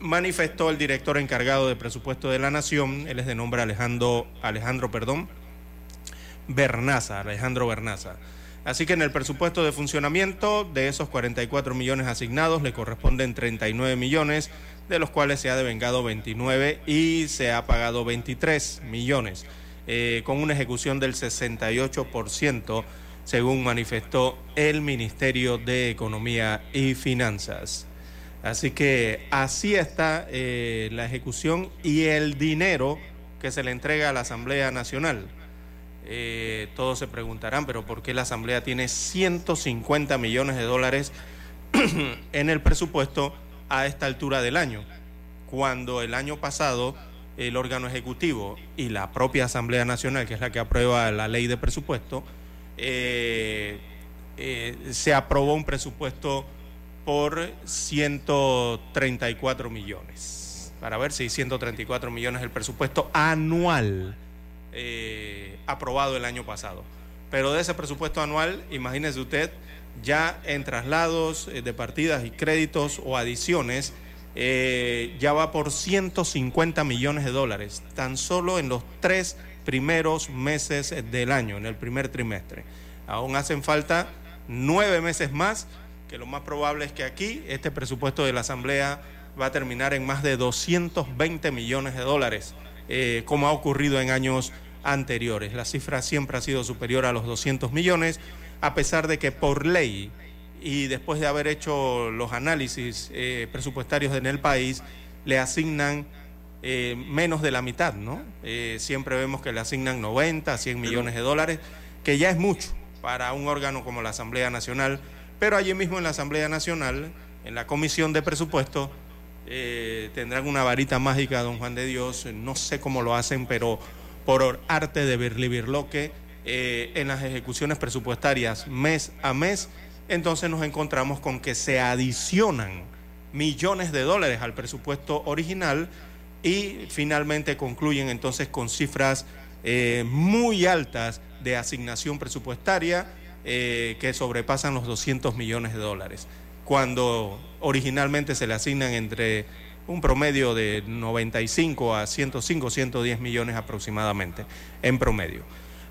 Manifestó el director encargado de presupuesto de la Nación, él es de nombre Alejandro, Alejandro, perdón, Alejandro Bernaza. Así que en el presupuesto de funcionamiento de esos 44 millones asignados le corresponden 39 millones, de los cuales se ha devengado 29 y se ha pagado 23 millones, eh, con una ejecución del 68%, según manifestó el Ministerio de Economía y Finanzas. Así que así está eh, la ejecución y el dinero que se le entrega a la Asamblea Nacional. Eh, todos se preguntarán, pero ¿por qué la Asamblea tiene 150 millones de dólares en el presupuesto a esta altura del año? Cuando el año pasado el órgano ejecutivo y la propia Asamblea Nacional, que es la que aprueba la ley de presupuesto, eh, eh, se aprobó un presupuesto por 134 millones. Para ver si 134 millones es el presupuesto anual eh, aprobado el año pasado. Pero de ese presupuesto anual, imagínese usted, ya en traslados eh, de partidas y créditos o adiciones, eh, ya va por 150 millones de dólares, tan solo en los tres primeros meses del año, en el primer trimestre. Aún hacen falta nueve meses más, que lo más probable es que aquí este presupuesto de la Asamblea va a terminar en más de 220 millones de dólares, eh, como ha ocurrido en años anteriores. La cifra siempre ha sido superior a los 200 millones, a pesar de que por ley y después de haber hecho los análisis eh, presupuestarios en el país, le asignan eh, menos de la mitad, ¿no? Eh, siempre vemos que le asignan 90, 100 millones de dólares, que ya es mucho para un órgano como la Asamblea Nacional, pero allí mismo en la Asamblea Nacional, en la Comisión de Presupuesto, eh, tendrán una varita mágica, don Juan de Dios, no sé cómo lo hacen, pero por arte de birlibirloque, eh, en las ejecuciones presupuestarias mes a mes, entonces nos encontramos con que se adicionan millones de dólares al presupuesto original y finalmente concluyen entonces con cifras eh, muy altas de asignación presupuestaria eh, que sobrepasan los 200 millones de dólares, cuando originalmente se le asignan entre un promedio de 95 a 105, 110 millones aproximadamente en promedio.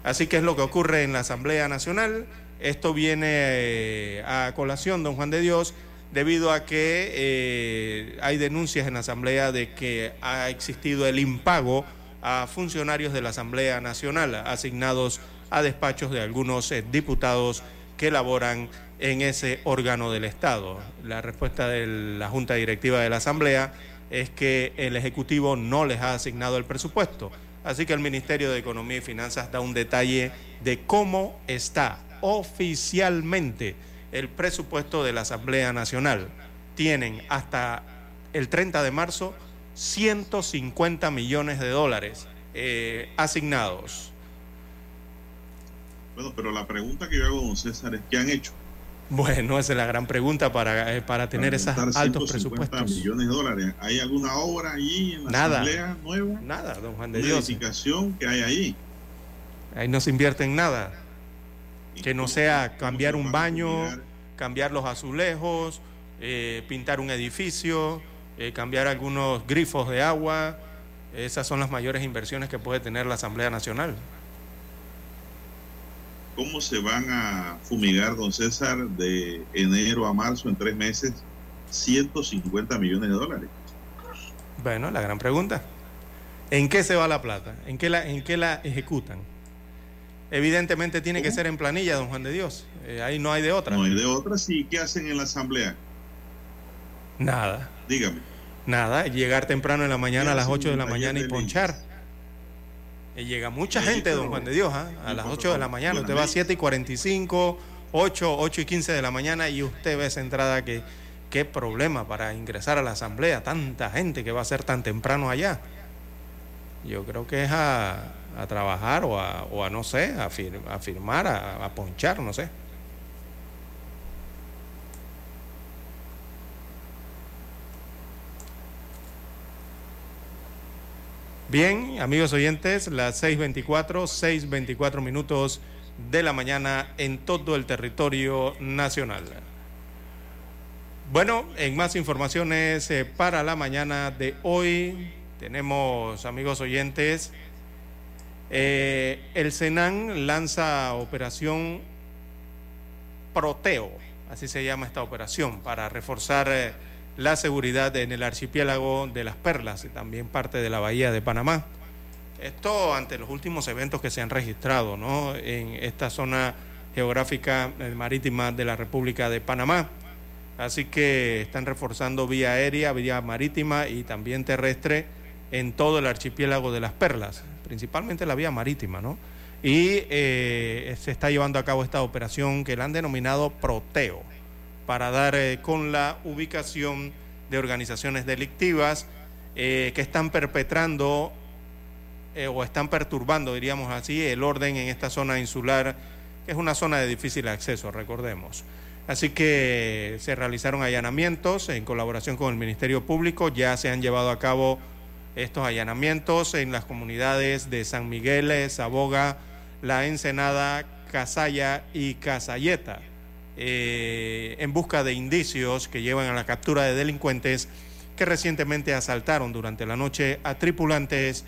Así que es lo que ocurre en la Asamblea Nacional. Esto viene eh, a colación, don Juan de Dios, debido a que eh, hay denuncias en la Asamblea de que ha existido el impago a funcionarios de la Asamblea Nacional asignados a despachos de algunos eh, diputados que laboran en ese órgano del Estado. La respuesta de la Junta Directiva de la Asamblea es que el Ejecutivo no les ha asignado el presupuesto. Así que el Ministerio de Economía y Finanzas da un detalle de cómo está oficialmente el presupuesto de la Asamblea Nacional. Tienen hasta el 30 de marzo 150 millones de dólares eh, asignados. Bueno, pero la pregunta que yo hago, don César, es ¿qué han hecho? Bueno, esa es la gran pregunta para, eh, para tener esos altos 150 presupuestos. millones de dólares. ¿Hay alguna obra allí en la Nada. asamblea nueva? Nada, don Juan de Dios. edificación que hay ahí. Ahí no se invierte en nada. Que no sea cambiar un baño, cambiar los azulejos, eh, pintar un edificio, eh, cambiar algunos grifos de agua. Esas son las mayores inversiones que puede tener la Asamblea Nacional. ¿Cómo se van a fumigar, don César, de enero a marzo en tres meses 150 millones de dólares? Bueno, la gran pregunta. ¿En qué se va la plata? ¿En qué la, en qué la ejecutan? Evidentemente tiene que ser en planilla, don Juan de Dios. Eh, ahí no hay de otra. No hay de otra. Sí, ¿qué hacen en la asamblea? Nada. Dígame. Nada, llegar temprano en la mañana a las hacen 8 de la mañana y ponchar. Y llega mucha gente, don Juan de Dios, ¿ah? a las pero 8 de la mañana. Usted va a ley. 7 y 45, 8, 8 y 15 de la mañana y usted ve esa entrada que qué problema para ingresar a la asamblea. Tanta gente que va a ser tan temprano allá. Yo creo que es a, a trabajar o a, o a, no sé, a, fir- a firmar, a ponchar, no sé. Bien, amigos oyentes, las 6.24, 6.24 minutos de la mañana en todo el territorio nacional. Bueno, en más informaciones eh, para la mañana de hoy tenemos, amigos oyentes, eh, el Senan lanza operación Proteo, así se llama esta operación, para reforzar eh, la seguridad en el archipiélago de las Perlas y también parte de la bahía de Panamá. Esto ante los últimos eventos que se han registrado ¿no? en esta zona geográfica eh, marítima de la República de Panamá. Así que están reforzando vía aérea, vía marítima y también terrestre en todo el archipiélago de las Perlas, principalmente la vía marítima, ¿no? Y eh, se está llevando a cabo esta operación que la han denominado Proteo, para dar eh, con la ubicación de organizaciones delictivas eh, que están perpetrando eh, o están perturbando, diríamos así, el orden en esta zona insular, que es una zona de difícil acceso, recordemos. Así que se realizaron allanamientos en colaboración con el Ministerio Público, ya se han llevado a cabo estos allanamientos en las comunidades de San Miguel, Saboga, La Ensenada, Casaya y Casayeta, eh, en busca de indicios que llevan a la captura de delincuentes que recientemente asaltaron durante la noche a tripulantes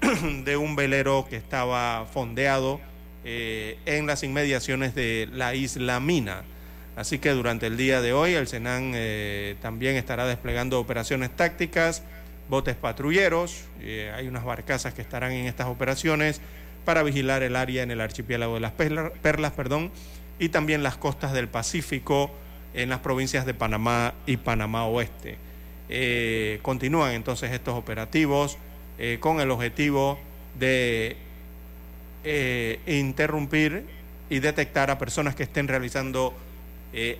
de un velero que estaba fondeado eh, en las inmediaciones de la isla Mina. Así que durante el día de hoy el Senan eh, también estará desplegando operaciones tácticas, botes patrulleros, hay unas barcazas que estarán en estas operaciones para vigilar el área en el archipiélago de las Perla- Perlas, perdón, y también las costas del Pacífico en las provincias de Panamá y Panamá Oeste. Eh, continúan entonces estos operativos eh, con el objetivo de eh, interrumpir y detectar a personas que estén realizando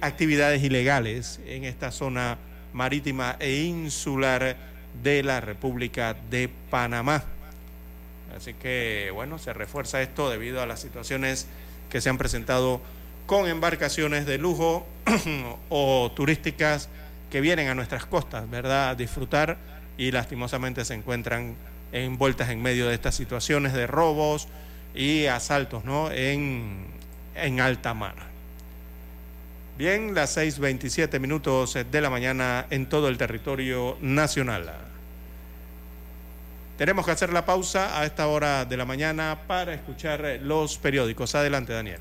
actividades ilegales en esta zona marítima e insular de la República de Panamá. Así que, bueno, se refuerza esto debido a las situaciones que se han presentado con embarcaciones de lujo o turísticas que vienen a nuestras costas, ¿verdad?, a disfrutar y lastimosamente se encuentran envueltas en medio de estas situaciones de robos y asaltos, ¿no?, en, en alta mar. Bien, las 6.27 minutos de la mañana en todo el territorio nacional. Tenemos que hacer la pausa a esta hora de la mañana para escuchar los periódicos. Adelante, Daniel.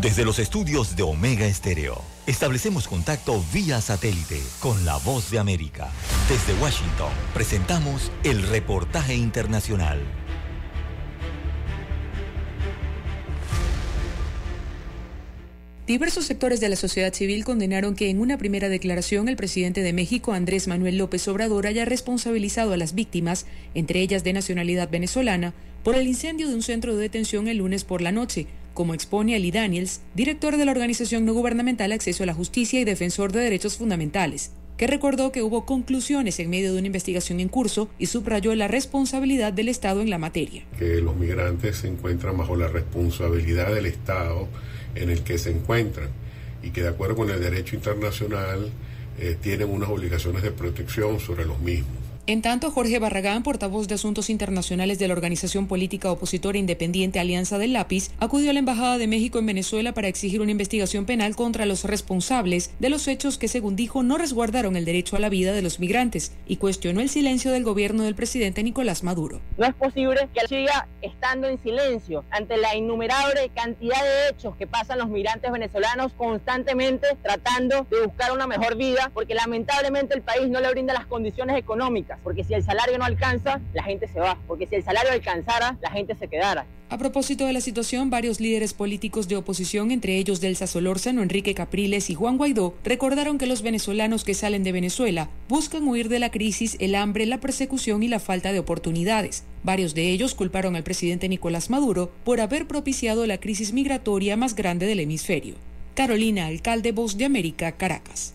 Desde los estudios de Omega Estéreo, establecemos contacto vía satélite con la voz de América. Desde Washington, presentamos el reportaje internacional. Diversos sectores de la sociedad civil condenaron que en una primera declaración el presidente de México, Andrés Manuel López Obrador, haya responsabilizado a las víctimas, entre ellas de nacionalidad venezolana, por el incendio de un centro de detención el lunes por la noche, como expone Ali Daniels, director de la organización no gubernamental Acceso a la Justicia y defensor de derechos fundamentales, que recordó que hubo conclusiones en medio de una investigación en curso y subrayó la responsabilidad del Estado en la materia. Que los migrantes se encuentran bajo la responsabilidad del Estado en el que se encuentran y que de acuerdo con el derecho internacional eh, tienen unas obligaciones de protección sobre los mismos. En tanto, Jorge Barragán, portavoz de Asuntos Internacionales de la organización política opositora independiente Alianza del Lápiz, acudió a la Embajada de México en Venezuela para exigir una investigación penal contra los responsables de los hechos que, según dijo, no resguardaron el derecho a la vida de los migrantes y cuestionó el silencio del gobierno del presidente Nicolás Maduro. No es posible que siga estando en silencio ante la innumerable cantidad de hechos que pasan los migrantes venezolanos constantemente tratando de buscar una mejor vida, porque lamentablemente el país no le brinda las condiciones económicas porque si el salario no alcanza, la gente se va, porque si el salario alcanzara, la gente se quedara. A propósito de la situación, varios líderes políticos de oposición, entre ellos Delsa Solórzano, Enrique Capriles y Juan Guaidó, recordaron que los venezolanos que salen de Venezuela buscan huir de la crisis, el hambre, la persecución y la falta de oportunidades. Varios de ellos culparon al presidente Nicolás Maduro por haber propiciado la crisis migratoria más grande del hemisferio. Carolina, alcalde Voz de América, Caracas.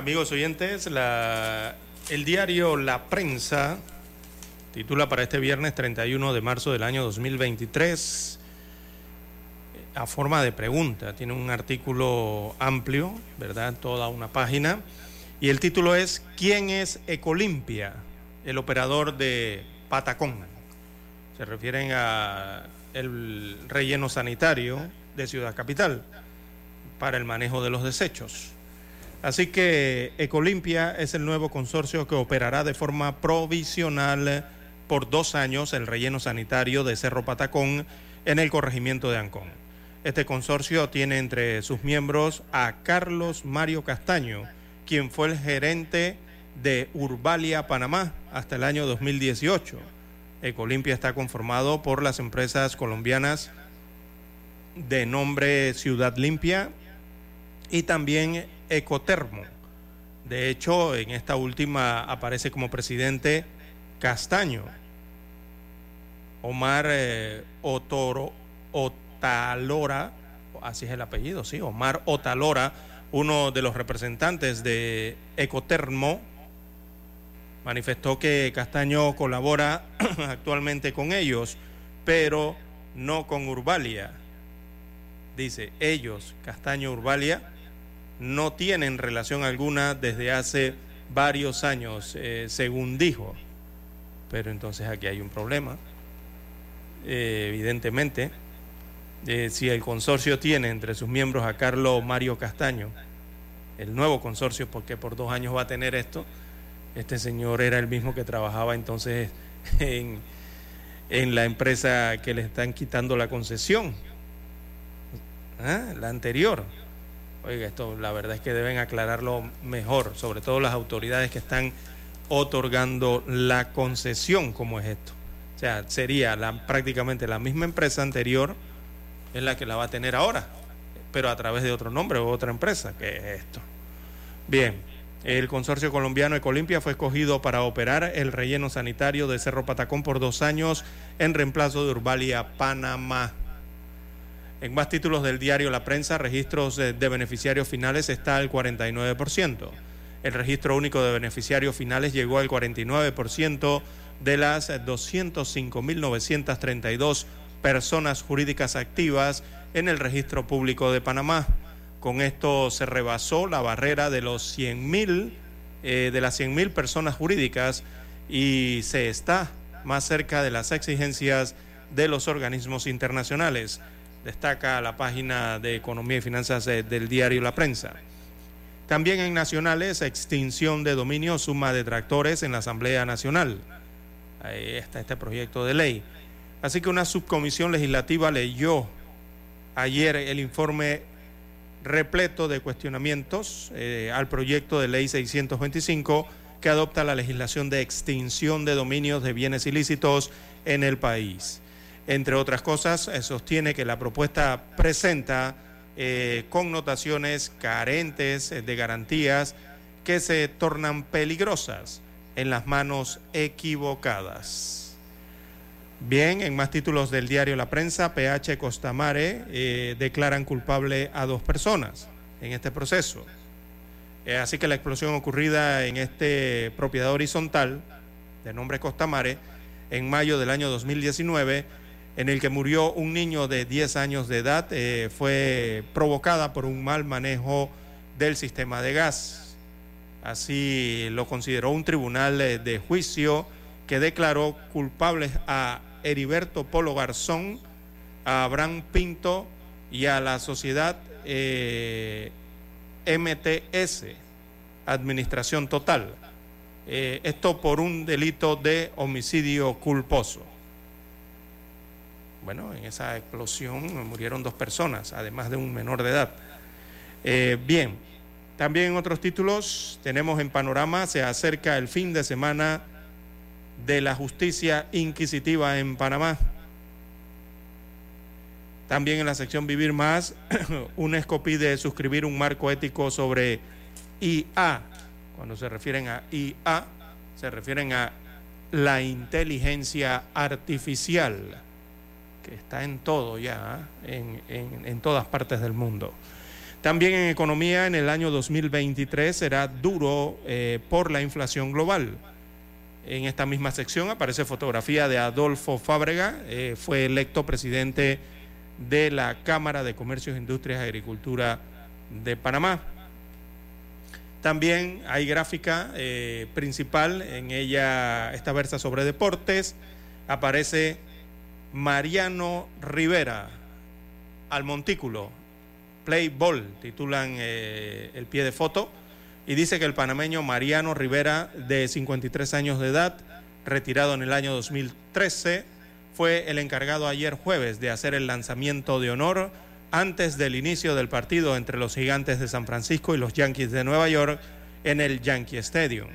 Amigos oyentes, la, el diario La Prensa titula para este viernes 31 de marzo del año 2023 a forma de pregunta. Tiene un artículo amplio, ¿verdad? Toda una página. Y el título es ¿Quién es Ecolimpia? El operador de Patacón. Se refieren a el relleno sanitario de Ciudad Capital para el manejo de los desechos. Así que Ecolimpia es el nuevo consorcio que operará de forma provisional por dos años el relleno sanitario de Cerro Patacón en el corregimiento de Ancón. Este consorcio tiene entre sus miembros a Carlos Mario Castaño, quien fue el gerente de Urbalia Panamá hasta el año 2018. Ecolimpia está conformado por las empresas colombianas de nombre Ciudad Limpia y también Ecotermo. De hecho, en esta última aparece como presidente Castaño, Omar eh, Otoro, Otalora, así es el apellido, sí, Omar Otalora, uno de los representantes de Ecotermo, manifestó que Castaño colabora actualmente con ellos, pero no con Urbalia. Dice, ellos, Castaño Urbalia, no tienen relación alguna desde hace varios años, eh, según dijo. Pero entonces aquí hay un problema. Eh, evidentemente, eh, si el consorcio tiene entre sus miembros a Carlos Mario Castaño, el nuevo consorcio, porque por dos años va a tener esto, este señor era el mismo que trabajaba entonces en, en la empresa que le están quitando la concesión, la anterior. Oiga, esto la verdad es que deben aclararlo mejor, sobre todo las autoridades que están otorgando la concesión, como es esto. O sea, sería prácticamente la misma empresa anterior, es la que la va a tener ahora, pero a través de otro nombre o otra empresa, que es esto. Bien, el consorcio colombiano Ecolimpia fue escogido para operar el relleno sanitario de Cerro Patacón por dos años en reemplazo de Urbalia, Panamá. En más títulos del diario La Prensa, registros de, beneficiarios finales está al 49%. El registro único de beneficiarios finales llegó al 49% de las 205.932 personas jurídicas activas en el registro público de Panamá. Con esto se rebasó la barrera de los 100.000 eh, de las 100.000 personas jurídicas y se está más cerca de las exigencias de los organismos internacionales. Destaca la página de Economía y Finanzas de, del diario La Prensa. También en nacionales, extinción de dominio, suma de tractores en la Asamblea Nacional. Ahí está este proyecto de ley. Así que una subcomisión legislativa leyó ayer el informe repleto de cuestionamientos eh, al proyecto de ley 625 que adopta la legislación de extinción de dominios de bienes ilícitos en el país. Entre otras cosas, eh, sostiene que la propuesta presenta eh, connotaciones carentes de garantías que se tornan peligrosas en las manos equivocadas. Bien, en más títulos del diario La Prensa, PH Costamare eh, declaran culpable a dos personas en este proceso. Eh, así que la explosión ocurrida en este propiedad horizontal de nombre Costamare en mayo del año 2019, en el que murió un niño de 10 años de edad, eh, fue provocada por un mal manejo del sistema de gas. Así lo consideró un tribunal de juicio que declaró culpables a Heriberto Polo Garzón, a Abraham Pinto y a la sociedad eh, MTS, Administración Total. Eh, esto por un delito de homicidio culposo. Bueno, en esa explosión murieron dos personas, además de un menor de edad. Eh, bien, también en otros títulos tenemos en panorama, se acerca el fin de semana de la justicia inquisitiva en Panamá. También en la sección Vivir Más, UNESCO pide suscribir un marco ético sobre IA. Cuando se refieren a IA, se refieren a la inteligencia artificial, está en todo ya, en, en, en todas partes del mundo. También en economía, en el año 2023 será duro eh, por la inflación global. En esta misma sección aparece fotografía de Adolfo Fábrega, eh, fue electo presidente de la Cámara de Comercios, Industrias y Agricultura de Panamá. También hay gráfica eh, principal, en ella esta versa sobre deportes, aparece Mariano Rivera al montículo, Play Ball, titulan eh, el pie de foto y dice que el panameño Mariano Rivera, de 53 años de edad, retirado en el año 2013, fue el encargado ayer jueves de hacer el lanzamiento de honor antes del inicio del partido entre los gigantes de San Francisco y los Yankees de Nueva York en el Yankee Stadium.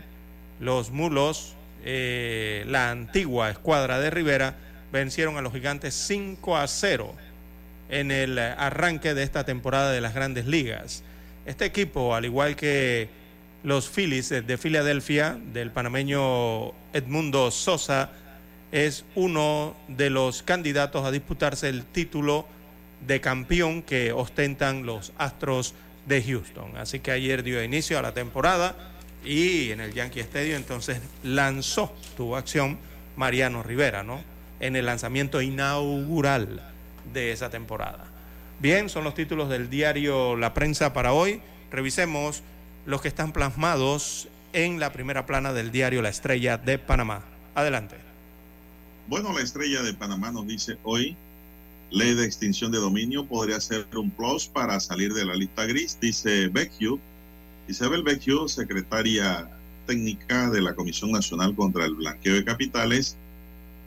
Los mulos, eh, la antigua escuadra de Rivera, vencieron a los gigantes 5 a 0 en el arranque de esta temporada de las grandes ligas. Este equipo, al igual que los Phillies de Filadelfia, del panameño Edmundo Sosa, es uno de los candidatos a disputarse el título de campeón que ostentan los Astros de Houston. Así que ayer dio inicio a la temporada y en el Yankee Stadium entonces lanzó, tuvo acción Mariano Rivera, ¿no? En el lanzamiento inaugural de esa temporada. Bien, son los títulos del diario La Prensa para hoy. Revisemos los que están plasmados en la primera plana del diario La Estrella de Panamá. Adelante. Bueno, la estrella de Panamá nos dice hoy, ley de extinción de dominio podría ser un plus para salir de la lista gris, dice Becchio. Isabel Becchio, secretaria técnica de la Comisión Nacional contra el Blanqueo de Capitales,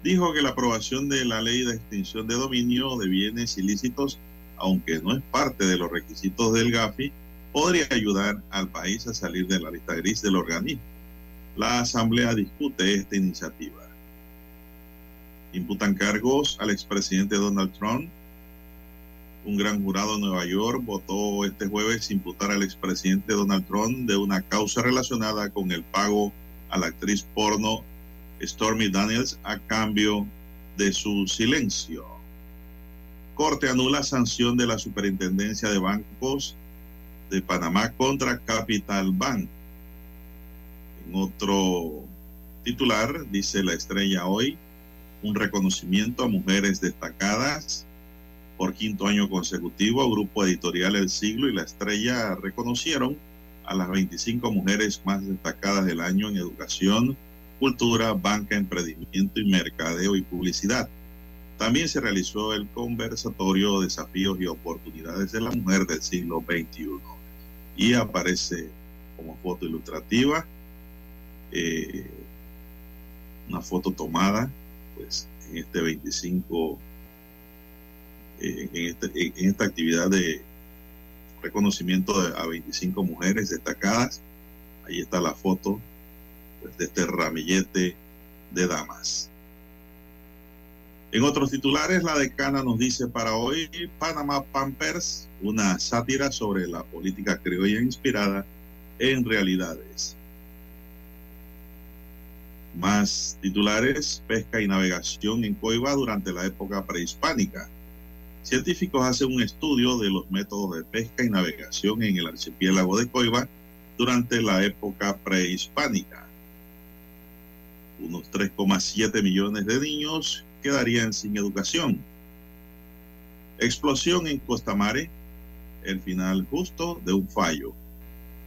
dijo que la aprobación de la ley de extinción de dominio de bienes ilícitos, aunque no es parte de los requisitos del GAFI, podría ayudar al país a salir de la lista gris del organismo. La Asamblea discute esta iniciativa. Imputan cargos al expresidente Donald Trump. Un gran jurado de Nueva York votó este jueves imputar al expresidente Donald Trump de una causa relacionada con el pago a la actriz porno Stormy Daniels a cambio de su silencio. Corte anula sanción de la Superintendencia de Bancos de Panamá contra Capital Bank. En otro titular, dice la estrella hoy, un reconocimiento a mujeres destacadas por quinto año consecutivo. Grupo Editorial El Siglo y La Estrella reconocieron a las 25 mujeres más destacadas del año en educación, cultura, banca, emprendimiento y mercadeo y publicidad. También se realizó el conversatorio Desafíos y Oportunidades de la Mujer del siglo XXI. Y aparece como foto ilustrativa eh, una foto tomada pues, en este 25, eh, este, en, esta actividad de reconocimiento a 25 mujeres destacadas. Ahí está la foto de este ramillete de damas. En otros titulares, la decana nos dice para hoy Panama Pampers, una sátira sobre la política criolla inspirada en realidades. Más titulares, pesca y navegación en Coiba durante la época prehispánica. Científicos hacen un estudio de los métodos de pesca y navegación en el archipiélago de Coiba durante la época prehispánica. Unos 3,7 millones de niños quedarían sin educación. Explosión en Costamare, el final justo de un fallo.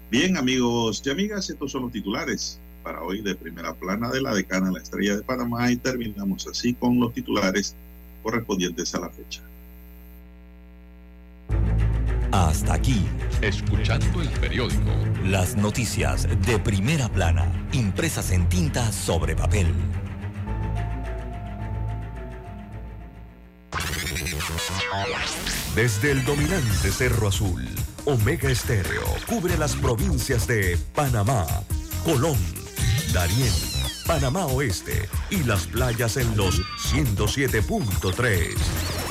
Bien, amigos y amigas, estos son los titulares para hoy de primera plana de la decana La Estrella de Panamá y terminamos así con los titulares correspondientes a la fecha. Hasta aquí, escuchando el periódico. Las noticias de primera plana, impresas en tinta sobre papel. Desde el dominante Cerro Azul, Omega Estéreo cubre las provincias de Panamá, Colón, Darién, Panamá Oeste y las playas en los 107.3.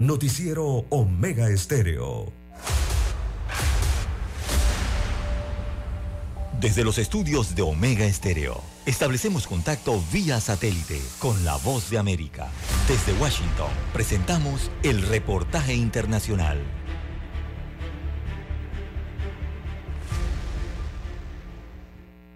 Noticiero Omega Estéreo. Desde los estudios de Omega Estéreo, establecemos contacto vía satélite con la voz de América. Desde Washington, presentamos el reportaje internacional.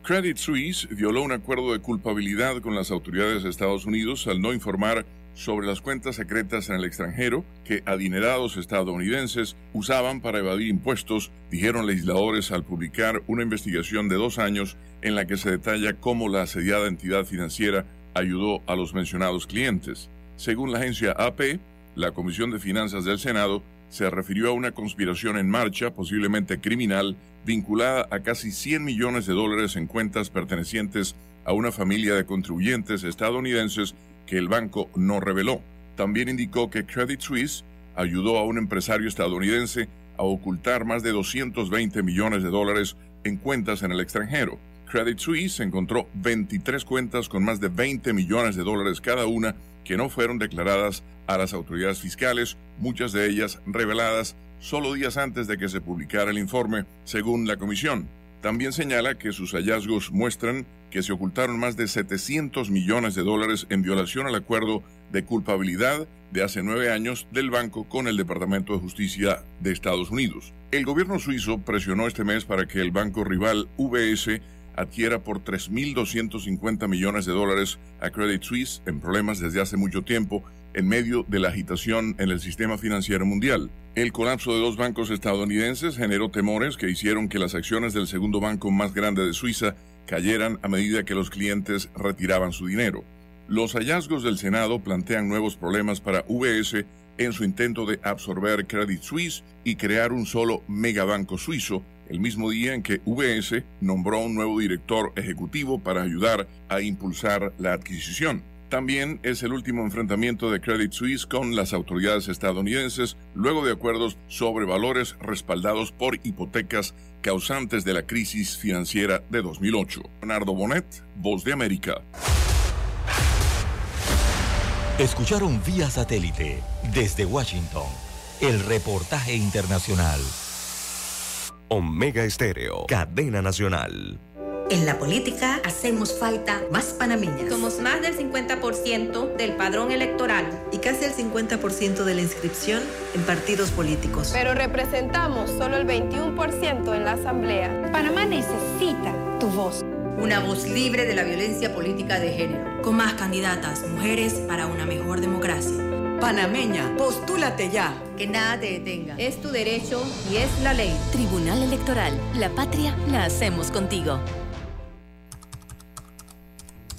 Credit Suisse violó un acuerdo de culpabilidad con las autoridades de Estados Unidos al no informar sobre las cuentas secretas en el extranjero que adinerados estadounidenses usaban para evadir impuestos, dijeron legisladores al publicar una investigación de dos años en la que se detalla cómo la asediada entidad financiera ayudó a los mencionados clientes. Según la agencia AP, la Comisión de Finanzas del Senado se refirió a una conspiración en marcha, posiblemente criminal, vinculada a casi 100 millones de dólares en cuentas pertenecientes a una familia de contribuyentes estadounidenses que el banco no reveló. También indicó que Credit Suisse ayudó a un empresario estadounidense a ocultar más de 220 millones de dólares en cuentas en el extranjero. Credit Suisse encontró 23 cuentas con más de 20 millones de dólares cada una que no fueron declaradas a las autoridades fiscales, muchas de ellas reveladas solo días antes de que se publicara el informe, según la comisión. También señala que sus hallazgos muestran que se ocultaron más de 700 millones de dólares en violación al acuerdo de culpabilidad de hace nueve años del banco con el Departamento de Justicia de Estados Unidos. El gobierno suizo presionó este mes para que el banco rival UBS adquiera por 3.250 millones de dólares a Credit Suisse en problemas desde hace mucho tiempo en medio de la agitación en el sistema financiero mundial. El colapso de dos bancos estadounidenses generó temores que hicieron que las acciones del segundo banco más grande de Suiza cayeran a medida que los clientes retiraban su dinero. Los hallazgos del Senado plantean nuevos problemas para VS en su intento de absorber Credit Suisse y crear un solo megabanco suizo, el mismo día en que VS nombró un nuevo director ejecutivo para ayudar a impulsar la adquisición. También es el último enfrentamiento de Credit Suisse con las autoridades estadounidenses luego de acuerdos sobre valores respaldados por hipotecas causantes de la crisis financiera de 2008. Leonardo Bonet, Voz de América. Escucharon vía satélite desde Washington el reportaje internacional. Omega Estéreo, cadena nacional. En la política hacemos falta más panameñas. Somos más del 50% del padrón electoral. Y casi el 50% de la inscripción en partidos políticos. Pero representamos solo el 21% en la Asamblea. Panamá necesita tu voz. Una voz libre de la violencia política de género. Con más candidatas mujeres para una mejor democracia. Panameña, postúlate ya. Que nada te detenga. Es tu derecho y es la ley. Tribunal Electoral. La patria la hacemos contigo.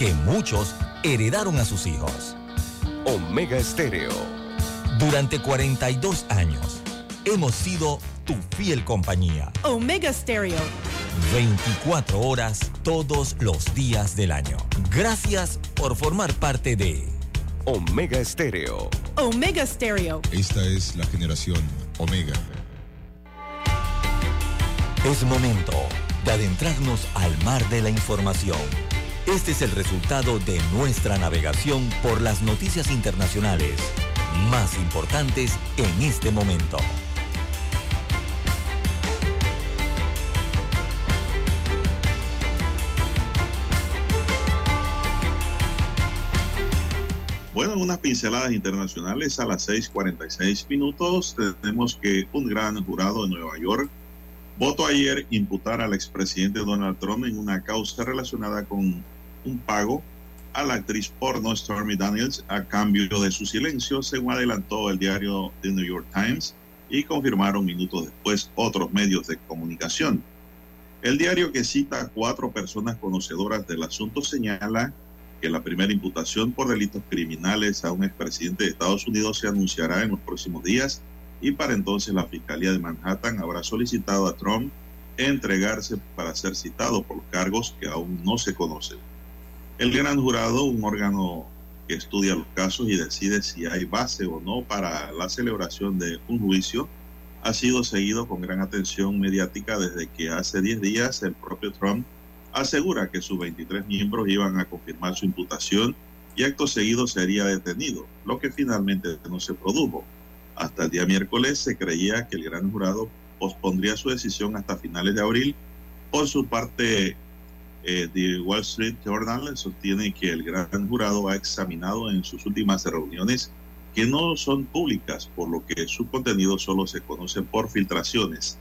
que muchos heredaron a sus hijos. Omega Estéreo. Durante 42 años hemos sido tu fiel compañía. Omega Stereo. 24 horas todos los días del año. Gracias por formar parte de Omega Estéreo. Omega Stereo. Esta es la generación Omega. Es momento de adentrarnos al mar de la información. Este es el resultado de nuestra navegación por las noticias internacionales más importantes en este momento. Bueno, en unas pinceladas internacionales a las 6:46 minutos tenemos que un gran jurado de Nueva York votó ayer imputar al expresidente Donald Trump en una causa relacionada con un pago a la actriz porno Stormy Daniels a cambio de su silencio, según adelantó el diario The New York Times y confirmaron minutos después otros medios de comunicación. El diario que cita a cuatro personas conocedoras del asunto señala que la primera imputación por delitos criminales a un expresidente de Estados Unidos se anunciará en los próximos días y para entonces la Fiscalía de Manhattan habrá solicitado a Trump entregarse para ser citado por cargos que aún no se conocen. El gran jurado, un órgano que estudia los casos y decide si hay base o no para la celebración de un juicio, ha sido seguido con gran atención mediática desde que hace 10 días el propio Trump asegura que sus 23 miembros iban a confirmar su imputación y acto seguido sería detenido, lo que finalmente no se produjo. Hasta el día miércoles se creía que el gran jurado pospondría su decisión hasta finales de abril. Por su parte, eh, The Wall Street Journal sostiene que el gran jurado ha examinado en sus últimas reuniones que no son públicas, por lo que su contenido solo se conoce por filtraciones.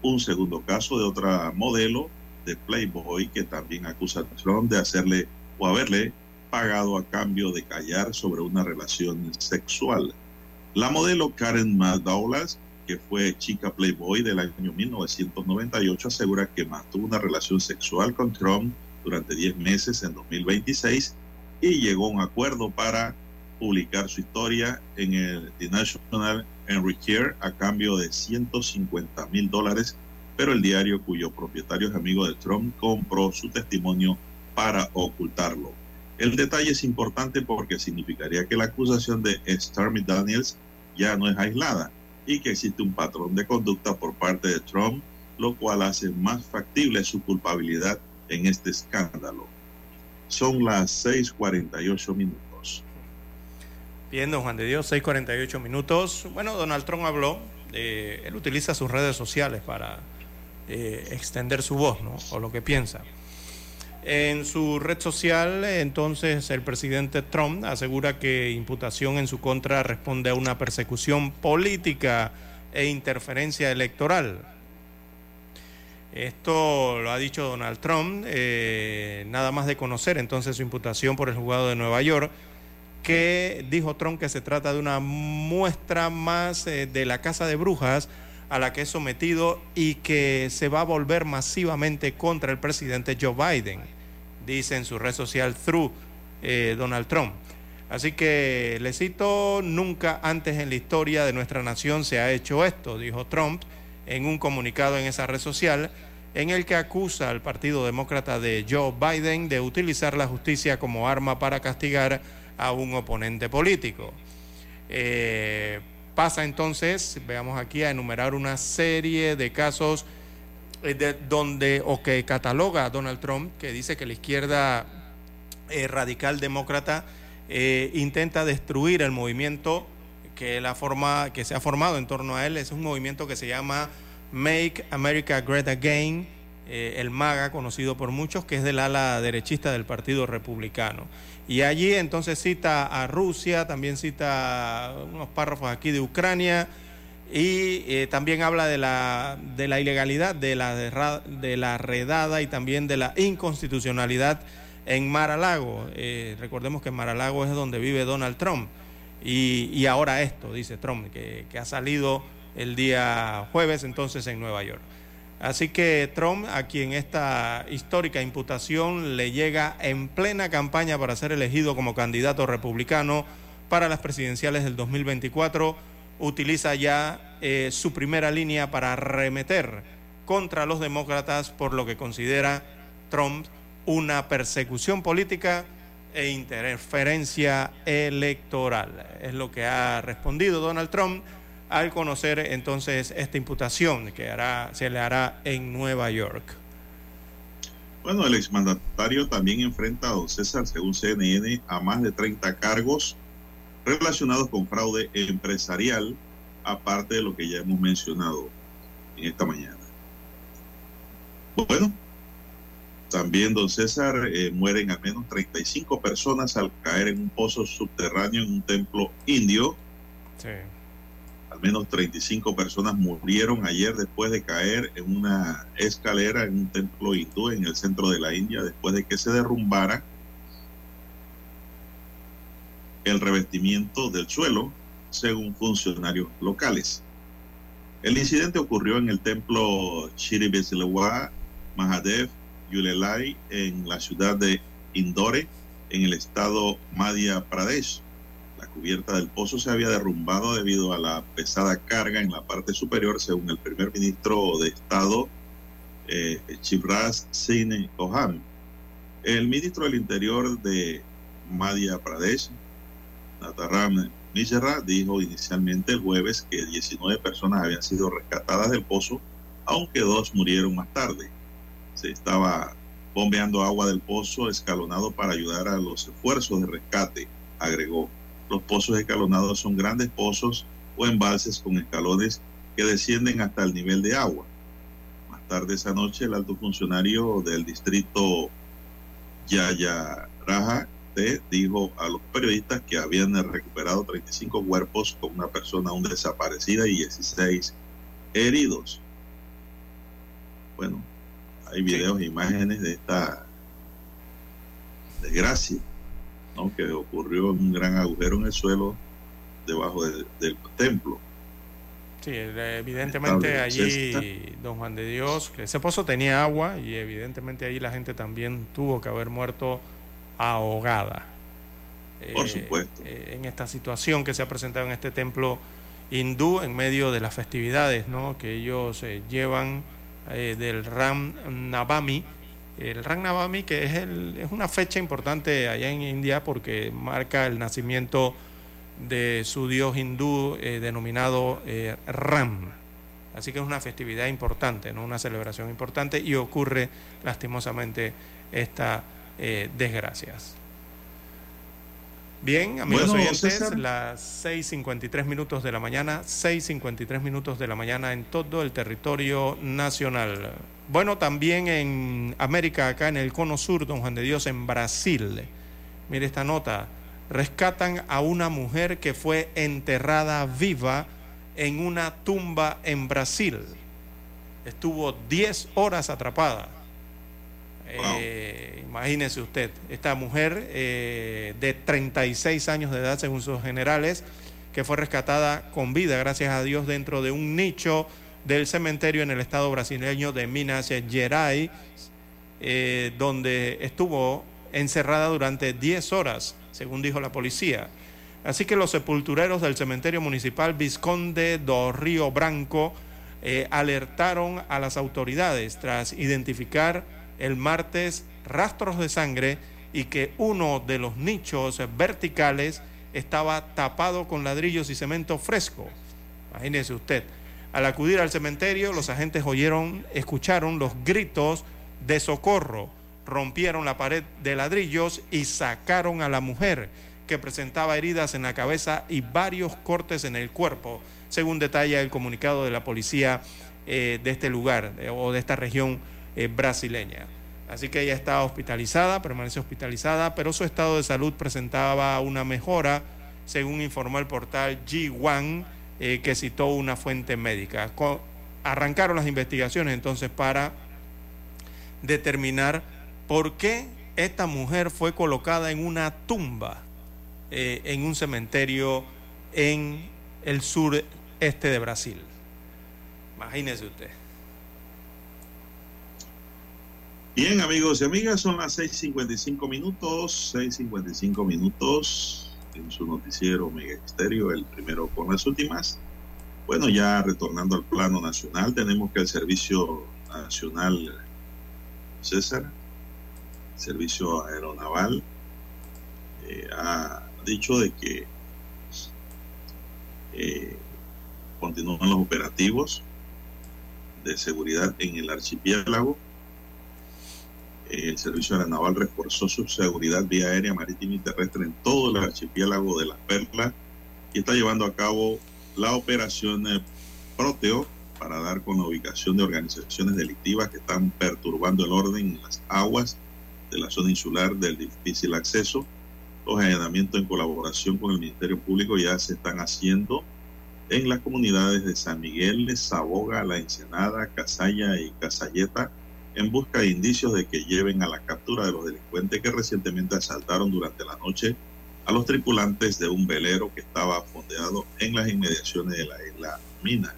Un segundo caso de otra modelo de Playboy que también acusa a Trump de hacerle o haberle pagado a cambio de callar sobre una relación sexual. La modelo Karen McDowell, que fue chica Playboy del año 1998, asegura que mantuvo una relación sexual con Trump durante 10 meses en 2026 y llegó a un acuerdo para publicar su historia en el The National Enriquer a cambio de 150 mil dólares, pero el diario cuyo propietario es amigo de Trump compró su testimonio para ocultarlo. El detalle es importante porque significaría que la acusación de Stormy Daniels ya no es aislada y que existe un patrón de conducta por parte de Trump, lo cual hace más factible su culpabilidad en este escándalo. Son las 6:48 minutos. Bien, don Juan de Dios, 6:48 minutos. Bueno, Donald Trump habló, él utiliza sus redes sociales para eh, extender su voz, ¿no? O lo que piensa. En su red social, entonces, el presidente Trump asegura que imputación en su contra responde a una persecución política e interferencia electoral. Esto lo ha dicho Donald Trump, eh, nada más de conocer entonces su imputación por el juzgado de Nueva York, que dijo Trump que se trata de una muestra más eh, de la casa de brujas a la que es sometido y que se va a volver masivamente contra el presidente Joe Biden, dice en su red social Through eh, Donald Trump. Así que le cito, nunca antes en la historia de nuestra nación se ha hecho esto, dijo Trump en un comunicado en esa red social en el que acusa al Partido Demócrata de Joe Biden de utilizar la justicia como arma para castigar a un oponente político. Eh, pasa entonces, veamos aquí, a enumerar una serie de casos de, donde, o que cataloga a Donald Trump, que dice que la izquierda eh, radical demócrata eh, intenta destruir el movimiento que, que se ha formado en torno a él. Es un movimiento que se llama Make America Great Again, el MAGA, conocido por muchos, que es del ala derechista del Partido Republicano. Y allí entonces cita a Rusia, también cita unos párrafos aquí de Ucrania y eh, también habla de la, de la ilegalidad, de la, de la redada y también de la inconstitucionalidad en Mar-a-Lago. Eh, recordemos que Mar-a-Lago es donde vive Donald Trump. Y, y ahora esto, dice Trump, que, que ha salido el día jueves entonces en Nueva York. Así que Trump, a quien esta histórica imputación le llega en plena campaña para ser elegido como candidato republicano para las presidenciales del 2024, utiliza ya eh, su primera línea para arremeter contra los demócratas por lo que considera Trump una persecución política e interferencia electoral. Es lo que ha respondido Donald Trump al conocer entonces esta imputación que hará, se le hará en Nueva York. Bueno, el exmandatario también enfrenta a don César, según CNN, a más de 30 cargos relacionados con fraude empresarial, aparte de lo que ya hemos mencionado en esta mañana. Bueno, también, don César, eh, mueren al menos 35 personas al caer en un pozo subterráneo en un templo indio. Sí. Al menos 35 personas murieron ayer después de caer en una escalera en un templo hindú en el centro de la India, después de que se derrumbara el revestimiento del suelo, según funcionarios locales. El incidente ocurrió en el templo Shiribeslewa Mahadev Yulelai en la ciudad de Indore, en el estado Madhya Pradesh cubierta del pozo se había derrumbado debido a la pesada carga en la parte superior, según el primer ministro de Estado, eh, Singh Kohan. El ministro del Interior de Madhya Pradesh, Nataram Mishra, dijo inicialmente el jueves que 19 personas habían sido rescatadas del pozo, aunque dos murieron más tarde. Se estaba bombeando agua del pozo escalonado para ayudar a los esfuerzos de rescate, agregó. Los pozos escalonados son grandes pozos o embalses con escalones que descienden hasta el nivel de agua. Más tarde esa noche, el alto funcionario del distrito Yaya Dijo a los periodistas que habían recuperado 35 cuerpos con una persona aún desaparecida y 16 heridos. Bueno, hay videos e imágenes de esta desgracia, ¿no? que ocurrió un gran agujero en el suelo debajo del templo. Sí, evidentemente allí, don Juan de Dios, ese pozo tenía agua y evidentemente allí la gente también tuvo que haber muerto ahogada. Por eh, supuesto. Eh, en esta situación que se ha presentado en este templo hindú en medio de las festividades ¿no? que ellos eh, llevan del Ram Navami. El Ram Navami que es, el, es una fecha importante allá en India porque marca el nacimiento de su dios hindú denominado Ram. Así que es una festividad importante, ¿no? una celebración importante y ocurre lastimosamente esta eh, desgracias. Bien, amigos oyentes, las 6.53 minutos de la mañana, 6.53 minutos de la mañana en todo el territorio nacional. Bueno, también en América, acá en el Cono Sur, don Juan de Dios, en Brasil. Mire esta nota rescatan a una mujer que fue enterrada viva en una tumba en Brasil. Estuvo 10 horas atrapada. Eh, imagínese usted, esta mujer eh, de 36 años de edad, según sus generales, que fue rescatada con vida, gracias a Dios, dentro de un nicho del cementerio en el estado brasileño de Minas Gerais, eh, donde estuvo encerrada durante 10 horas según dijo la policía. Así que los sepultureros del cementerio municipal Visconde do Río Branco eh, alertaron a las autoridades tras identificar el martes rastros de sangre y que uno de los nichos verticales estaba tapado con ladrillos y cemento fresco. Imagínese usted. Al acudir al cementerio, los agentes oyeron, escucharon los gritos de socorro rompieron la pared de ladrillos y sacaron a la mujer que presentaba heridas en la cabeza y varios cortes en el cuerpo, según detalla el comunicado de la policía eh, de este lugar eh, o de esta región eh, brasileña. Así que ella está hospitalizada, permanece hospitalizada, pero su estado de salud presentaba una mejora, según informó el portal G1, que citó una fuente médica. arrancaron las investigaciones entonces para determinar ¿Por qué esta mujer fue colocada en una tumba eh, en un cementerio en el sureste de Brasil? Imagínese usted. Bien, amigos y amigas, son las 6:55 minutos, 6:55 minutos en su noticiero Mega Estéreo, el primero con las últimas. Bueno, ya retornando al plano nacional, tenemos que el Servicio Nacional César Servicio Aeronaval eh, ha dicho de que eh, continúan los operativos de seguridad en el archipiélago. El Servicio Aeronaval reforzó su seguridad vía aérea, marítima y terrestre en todo el archipiélago de las Perlas y está llevando a cabo la operación eh, Proteo para dar con la ubicación de organizaciones delictivas que están perturbando el orden en las aguas de la zona insular del difícil acceso. Los allanamientos en colaboración con el Ministerio Público ya se están haciendo en las comunidades de San Miguel, de Saboga, La Ensenada, Casalla y Casalleta en busca de indicios de que lleven a la captura de los delincuentes que recientemente asaltaron durante la noche a los tripulantes de un velero que estaba fondeado en las inmediaciones de la isla Mina.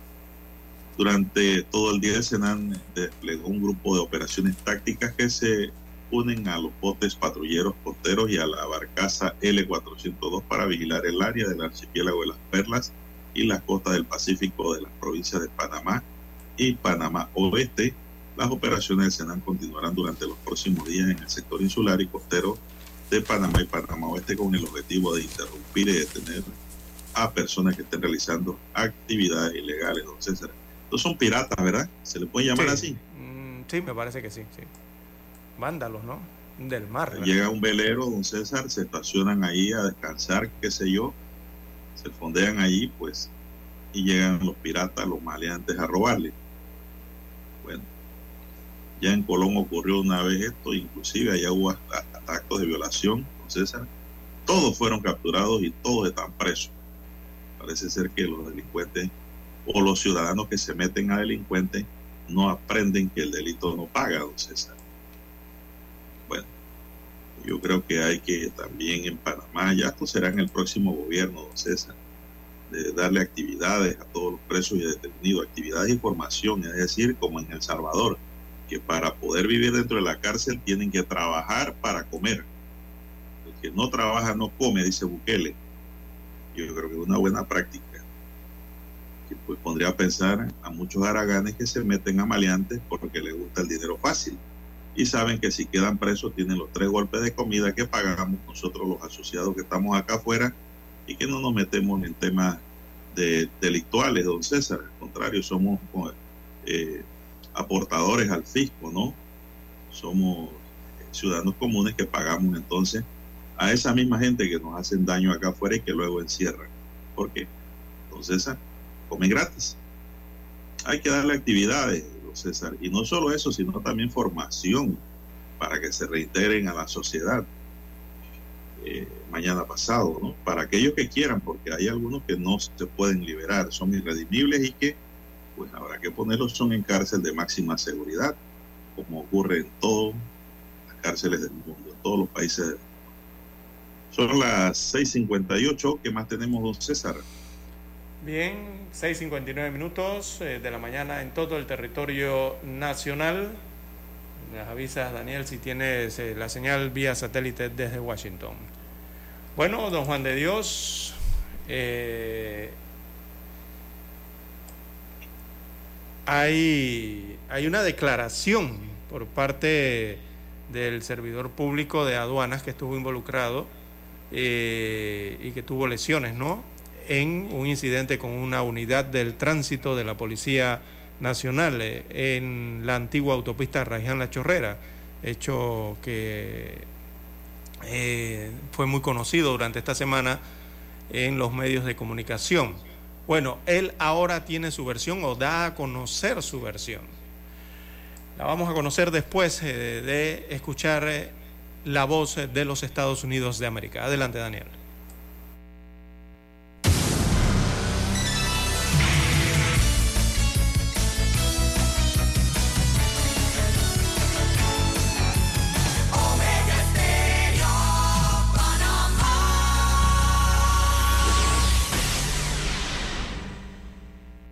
Durante todo el día el Senan desplegó un grupo de operaciones tácticas que se unen a los botes patrulleros costeros y a la barcaza L402 para vigilar el área del archipiélago de las Perlas y las costas del Pacífico de las provincias de Panamá y Panamá Oeste. Las operaciones del Senan continuarán durante los próximos días en el sector insular y costero de Panamá y Panamá Oeste con el objetivo de interrumpir y detener a personas que estén realizando actividades ilegales, don César. Estos son piratas, ¿verdad? ¿Se le puede llamar así? Mm, sí, me parece que sí, sí vándalos, ¿no? Del mar. Llega un velero, don César, se estacionan ahí a descansar, qué sé yo, se fondean ahí, pues, y llegan los piratas, los maleantes a robarle. Bueno, ya en Colón ocurrió una vez esto, inclusive allá hubo actos de violación, don César. Todos fueron capturados y todos están presos. Parece ser que los delincuentes o los ciudadanos que se meten a delincuentes no aprenden que el delito no paga, don César. Bueno, yo creo que hay que también en Panamá, ya esto será en el próximo gobierno, don César, de darle actividades a todos los presos y detenidos, actividades y formación, es decir, como en El Salvador, que para poder vivir dentro de la cárcel tienen que trabajar para comer. El que no trabaja no come, dice Bukele. Yo creo que es una buena práctica que pues pondría a pensar a muchos haraganes que se meten a maleantes porque les gusta el dinero fácil y saben que si quedan presos tienen los tres golpes de comida que pagamos nosotros los asociados que estamos acá afuera y que no nos metemos en temas de delictuales, don César. Al contrario, somos eh, aportadores al fisco, ¿no? Somos ciudadanos comunes que pagamos entonces a esa misma gente que nos hacen daño acá afuera y que luego encierran. ¿Por qué? Don César, comen gratis. Hay que darle actividades, César. Y no solo eso, sino también formación para que se reintegren a la sociedad. Eh, mañana pasado, ¿no? Para aquellos que quieran, porque hay algunos que no se pueden liberar, son irredimibles y que, pues habrá que ponerlos son en cárcel de máxima seguridad, como ocurre en todas las cárceles del mundo, en todos los países del mundo. Son las 6:58, ¿qué más tenemos, don César? Bien, 6.59 minutos eh, de la mañana en todo el territorio nacional. Me avisas, Daniel, si tienes eh, la señal vía satélite desde Washington. Bueno, don Juan de Dios, eh, hay, hay una declaración por parte del servidor público de aduanas que estuvo involucrado y que tuvo lesiones, ¿no? en un incidente con una unidad del tránsito de la Policía Nacional eh, en la antigua autopista Raján La Chorrera, hecho que eh, fue muy conocido durante esta semana en los medios de comunicación. Bueno, él ahora tiene su versión o da a conocer su versión. La vamos a conocer después eh, de escuchar la voz de los Estados Unidos de América. Adelante, Daniel.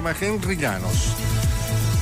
Informa Henry.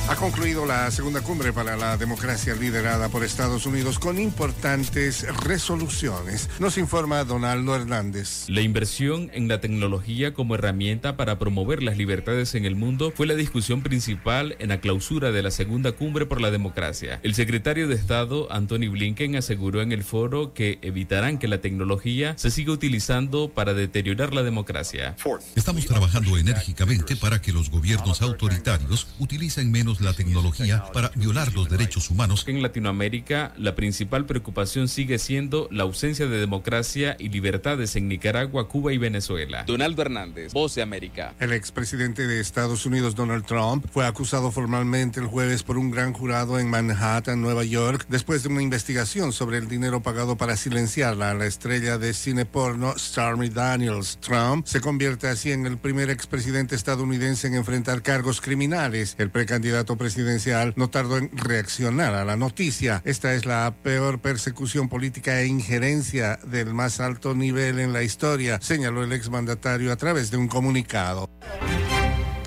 Ha concluido la segunda cumbre para la democracia liderada por Estados Unidos con importantes resoluciones. Nos informa Donaldo Hernández. La inversión en la tecnología como herramienta para promover las libertades en el mundo fue la discusión principal en la clausura de la segunda cumbre por la democracia. El secretario de Estado, Anthony Blinken, aseguró en el foro que evitarán que la tecnología se siga utilizando para deteriorar la democracia. Estamos trabajando enérgicamente para que los gobiernos autoritarios utilicen menos la tecnología para violar los derechos humanos. En Latinoamérica, la principal preocupación sigue siendo la ausencia de democracia y libertades en Nicaragua, Cuba y Venezuela. Donaldo Hernández, Voz de América. El expresidente de Estados Unidos, Donald Trump, fue acusado formalmente el jueves por un gran jurado en Manhattan, Nueva York, después de una investigación sobre el dinero pagado para silenciarla a la estrella de cine porno Stormy Daniels. Trump se convierte así en el primer expresidente estadounidense en enfrentar cargos criminales. El precandidato presidencial no tardó en reaccionar a la noticia. Esta es la peor persecución política e injerencia del más alto nivel en la historia, señaló el exmandatario a través de un comunicado.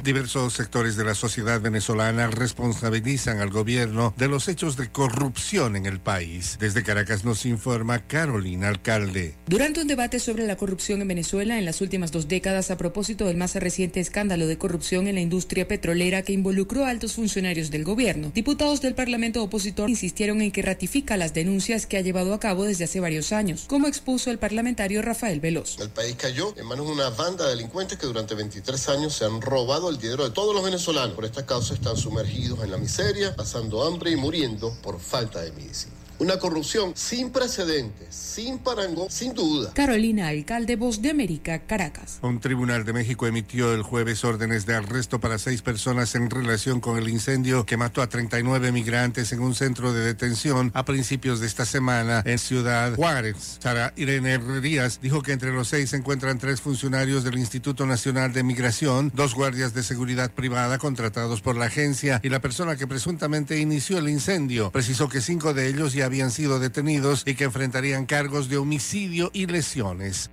Diversos sectores de la sociedad venezolana responsabilizan al gobierno de los hechos de corrupción en el país. Desde Caracas nos informa Carolina Alcalde. Durante un debate sobre la corrupción en Venezuela en las últimas dos décadas a propósito del más reciente escándalo de corrupción en la industria petrolera que involucró a altos funcionarios del gobierno, diputados del Parlamento opositor insistieron en que ratifica las denuncias que ha llevado a cabo desde hace varios años, como expuso el parlamentario Rafael Veloz. El país cayó en manos de una banda de delincuentes que durante 23 años se han robado el dinero de todos los venezolanos. Por esta causa están sumergidos en la miseria, pasando hambre y muriendo por falta de medicina. Una corrupción sin precedentes, sin parangón, sin duda. Carolina Alcalde, Voz de América, Caracas. Un tribunal de México emitió el jueves órdenes de arresto para seis personas en relación con el incendio que mató a 39 migrantes en un centro de detención a principios de esta semana en Ciudad Juárez. Sara Irene Herrerías dijo que entre los seis se encuentran tres funcionarios del Instituto Nacional de Migración, dos guardias de seguridad privada contratados por la agencia y la persona que presuntamente inició el incendio. Precisó que cinco de ellos ya habían sido detenidos y que enfrentarían cargos de homicidio y lesiones.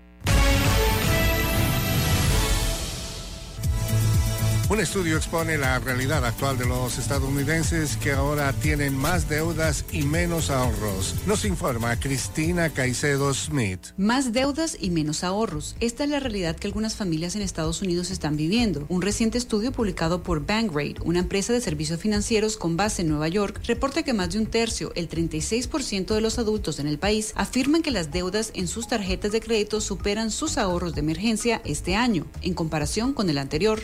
Un estudio expone la realidad actual de los estadounidenses que ahora tienen más deudas y menos ahorros. Nos informa Cristina Caicedo Smith. Más deudas y menos ahorros. Esta es la realidad que algunas familias en Estados Unidos están viviendo. Un reciente estudio publicado por Bankrate, una empresa de servicios financieros con base en Nueva York, reporta que más de un tercio, el 36% de los adultos en el país, afirman que las deudas en sus tarjetas de crédito superan sus ahorros de emergencia este año, en comparación con el anterior.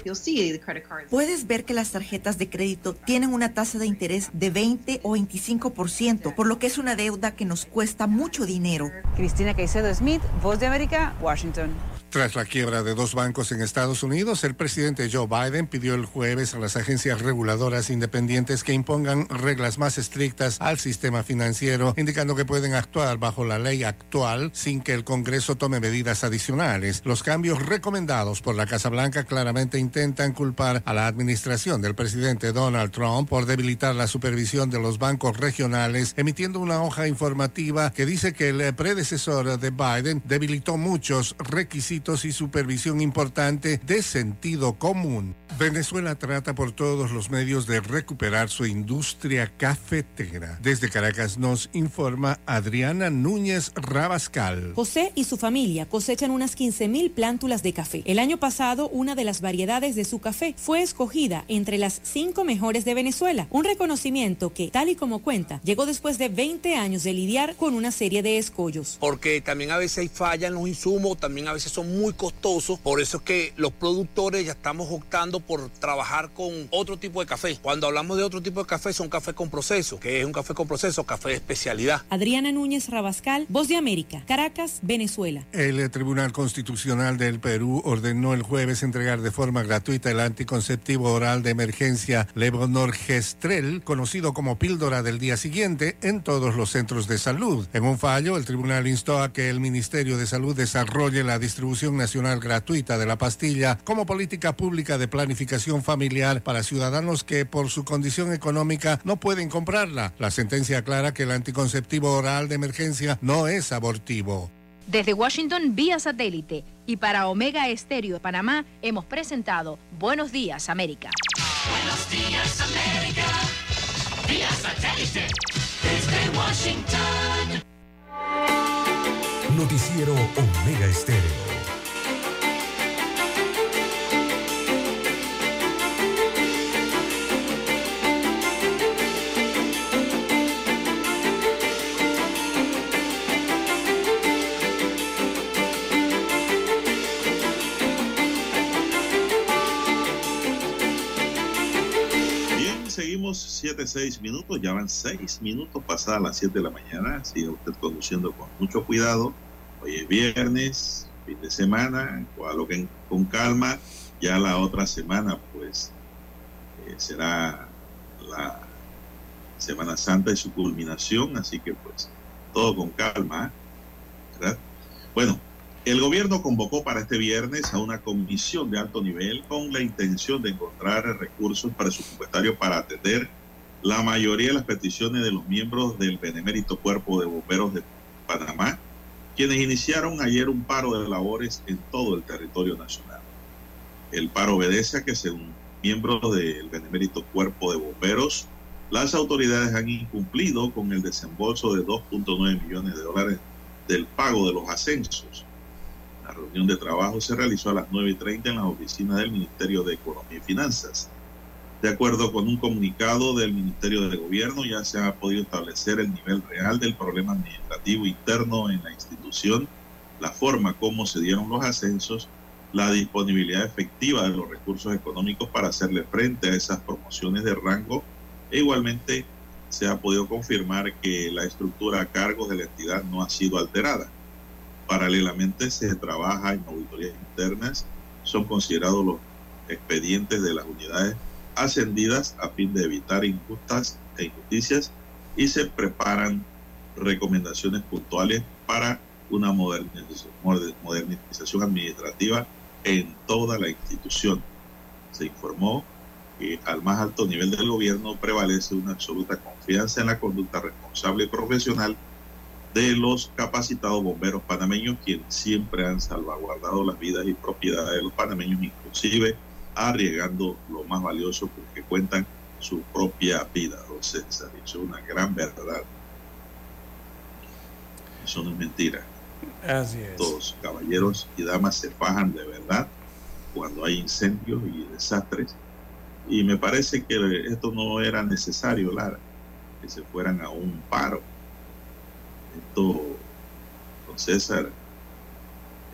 Puedes ver que las tarjetas de crédito tienen una tasa de interés de 20 o 25%, por lo que es una deuda que nos cuesta mucho dinero. Cristina Caicedo Smith, Voz de América, Washington. Tras la quiebra de dos bancos en Estados Unidos, el presidente Joe Biden pidió el jueves a las agencias reguladoras independientes que impongan reglas más estrictas al sistema financiero, indicando que pueden actuar bajo la ley actual sin que el Congreso tome medidas adicionales. Los cambios recomendados por la Casa Blanca claramente intentan culpar a la administración del presidente Donald Trump por debilitar la supervisión de los bancos regionales, emitiendo una hoja informativa que dice que el predecesor de Biden debilitó muchos requisitos y supervisión importante de sentido común. Venezuela trata por todos los medios de recuperar su industria cafetera. Desde Caracas nos informa Adriana Núñez Rabascal. José y su familia cosechan unas 15.000 plántulas de café. El año pasado, una de las variedades de su café fue escogida entre las cinco mejores de Venezuela. Un reconocimiento que, tal y como cuenta, llegó después de 20 años de lidiar con una serie de escollos. Porque también a veces hay fallas en los insumos, también a veces son muy costosos. Por eso es que los productores ya estamos optando por trabajar con otro tipo de café. Cuando hablamos de otro tipo de café, son café con proceso, que es un café con proceso, café de especialidad. Adriana Núñez Rabascal, Voz de América, Caracas, Venezuela. El Tribunal Constitucional del Perú ordenó el jueves entregar de forma gratuita el anticonceptivo oral de emergencia Levonorgestrel, conocido como píldora del día siguiente, en todos los centros de salud. En un fallo, el tribunal instó a que el Ministerio de Salud desarrolle la distribución nacional gratuita de la pastilla como política pública de planificación familiar para ciudadanos que por su condición económica no pueden comprarla. La sentencia aclara que el anticonceptivo oral de emergencia no es abortivo. Desde Washington, vía satélite. Y para Omega Estéreo de Panamá, hemos presentado Buenos Días, América. Buenos días, América. Vía satélite. Desde Washington. Noticiero Omega Estéreo. Seguimos 7, 6 minutos, ya van 6 minutos pasadas las 7 de la mañana, sigue usted conduciendo con mucho cuidado, hoy es viernes, fin de semana, coloquen con calma, ya la otra semana pues eh, será la Semana Santa y su culminación, así que pues todo con calma. Bueno, el gobierno convocó para este viernes a una comisión de alto nivel con la intención de encontrar recursos presupuestarios para atender la mayoría de las peticiones de los miembros del Benemérito Cuerpo de Bomberos de Panamá, quienes iniciaron ayer un paro de labores en todo el territorio nacional. El paro obedece a que según miembros del Benemérito Cuerpo de Bomberos, las autoridades han incumplido con el desembolso de 2.9 millones de dólares del pago de los ascensos. Reunión de trabajo se realizó a las 9 y 30 en la oficina del Ministerio de Economía y Finanzas. De acuerdo con un comunicado del Ministerio de Gobierno, ya se ha podido establecer el nivel real del problema administrativo interno en la institución, la forma como se dieron los ascensos la disponibilidad efectiva de los recursos económicos para hacerle frente a esas promociones de rango e igualmente se ha podido confirmar que la estructura a cargo de la entidad no ha sido alterada. Paralelamente se trabaja en auditorías internas, son considerados los expedientes de las unidades ascendidas a fin de evitar injustas e injusticias y se preparan recomendaciones puntuales para una modernización, modernización administrativa en toda la institución. Se informó que al más alto nivel del gobierno prevalece una absoluta confianza en la conducta responsable y profesional de los capacitados bomberos panameños, quienes siempre han salvaguardado las vidas y propiedades de los panameños, inclusive arriesgando lo más valioso porque cuentan su propia vida. Entonces, eso es una gran verdad. Eso no es mentira. Así es. Todos caballeros y damas se fajan de verdad cuando hay incendios y desastres. Y me parece que esto no era necesario, Lara, que se fueran a un paro. Esto, don César,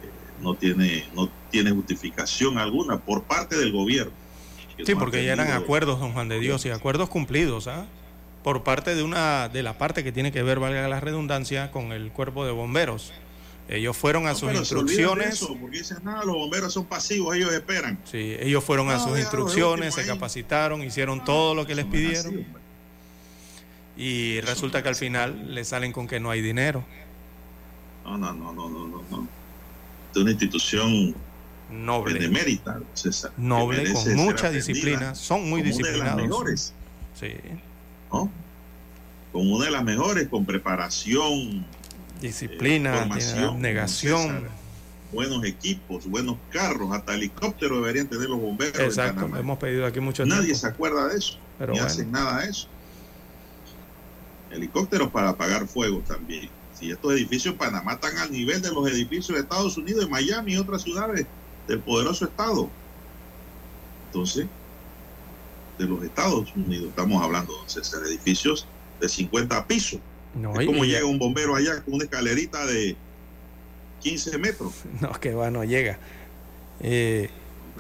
eh, no tiene, no tiene justificación alguna por parte del gobierno. Sí, no porque ya eran acuerdos, don Juan de Dios, y acuerdos cumplidos, ¿ah? Por parte de una de la parte que tiene que ver, valga la redundancia, con el cuerpo de bomberos. Ellos fueron a No, sus pero se instrucciones. eso, porque dicen, nada, los bomberos son pasivos, ellos esperan. Sí, ellos fueron a sus instrucciones, se ahí. capacitaron, hicieron todo lo que les así, pidieron. hombre. Y resulta que al final le salen con que no hay dinero. No, no, no, no, no, no. Es una institución Noble. benemérita, César. Noble, con mucha disciplina. Son muy como Una de disciplinados. las mejores, Sí. ¿no? Como una de las mejores, con preparación, Disciplina, formación, abnegación. César. buenos equipos, buenos carros, hasta helicóptero deberían tener los bomberos. Exacto, hemos pedido aquí mucho Nadie tiempo. se acuerda de eso, Pero ni bueno. hacen nada de eso. Helicópteros para apagar fuego también. Si estos edificios Panamá están al nivel de los edificios de Estados Unidos, de Miami y otras ciudades del poderoso estado. Entonces, de los Estados Unidos estamos hablando, César, edificios de 50 pisos. No, Es como llega un bombero allá con una escalerita de 15 metros. No, que va, no llega. Eh,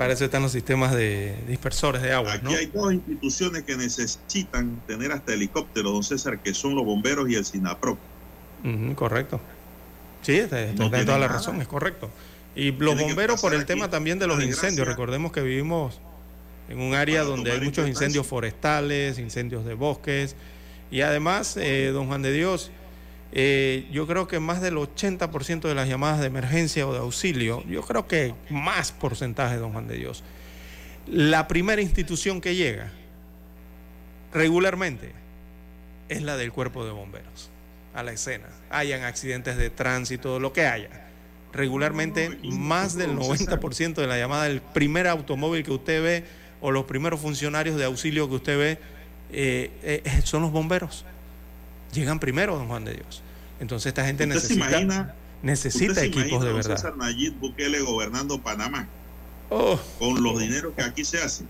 para eso están los sistemas de dispersores de agua, Aquí ¿no? hay dos instituciones que necesitan tener hasta helicóptero, don César, que son los bomberos y el SINAPRO. Correcto. Sí, está, está- No está tienen toda la nada. razón, es correcto. Y los Tienen bomberos por el tema también de los incendios. Recordemos que vivimos en un área donde hay muchos importancia. incendios forestales, incendios de bosques. Y además, eh, don Juan de Dios, eh, yo creo que más del 80% de las llamadas de emergencia o de auxilio, yo creo que más porcentaje, don Juan de Dios, la primera institución que llega regularmente es la del cuerpo de bomberos a la escena. Hayan accidentes de tránsito, lo que haya. Regularmente, más del no, César. 90% de la llamada del primer automóvil que usted ve o los primeros funcionarios de auxilio que usted ve eh, eh, son los bomberos. Llegan primero, don Juan de Dios. Entonces esta gente ¿Usted se necesita, imagina, necesita usted se equipos imagina, de verdad. César Nayib Bukele gobernando Panamá Oh, con los dineros que aquí se hacen,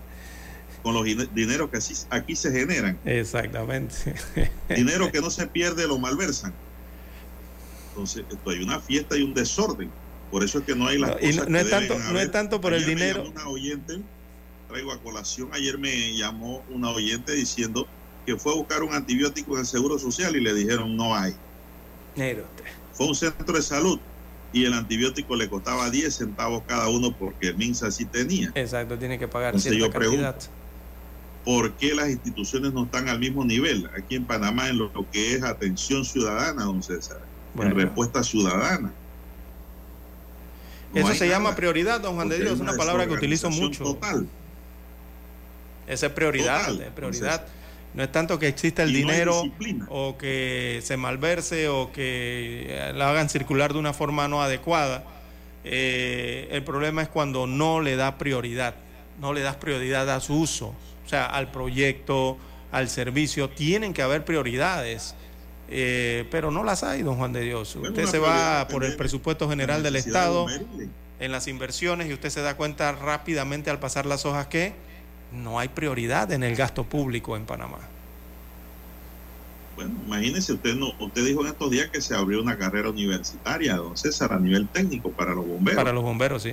con los dine- dineros que aquí se generan, exactamente. dinero que no se pierde lo malversan. Entonces, esto hay una fiesta y un desorden. Por eso es que no hay las No, y cosas no- no que es tanto- no es tanto por el Ayer me dinero. Una oyente, traigo a colación, ayer me llamó una oyente diciendo que fue a buscar un antibiótico en el Seguro Social y le dijeron no hay. Usted. Fue un centro de salud y el antibiótico le costaba 10 centavos cada uno porque el MINSA sí tenía. Exacto, tiene que pagar Entonces cierta yo pregunto. ¿Por qué las instituciones no están al mismo nivel aquí en Panamá en lo, que es atención ciudadana, don César? Bueno. En respuesta ciudadana. No Eso se llama prioridad, don Juan de Dios, hay una palabra que utilizo mucho. Total. Esa es prioridad, Total, es prioridad. No es tanto que exista el Y dinero o que se malverse o que la hagan circular de una forma no adecuada. Eh, el problema es cuando no le da prioridad, no le das prioridad a su uso, o sea, al proyecto, al servicio. Tienen que haber prioridades, eh, pero no las hay, don Juan de Dios. Bueno, Usted se va por el presupuesto general del de Estado en las inversiones y usted se da cuenta rápidamente al pasar las hojas que no hay prioridad en el gasto público en Panamá. Bueno, imagínese, usted no, usted dijo en estos días que se abrió una carrera universitaria, don César, a nivel técnico para los bomberos. Para los bomberos, sí.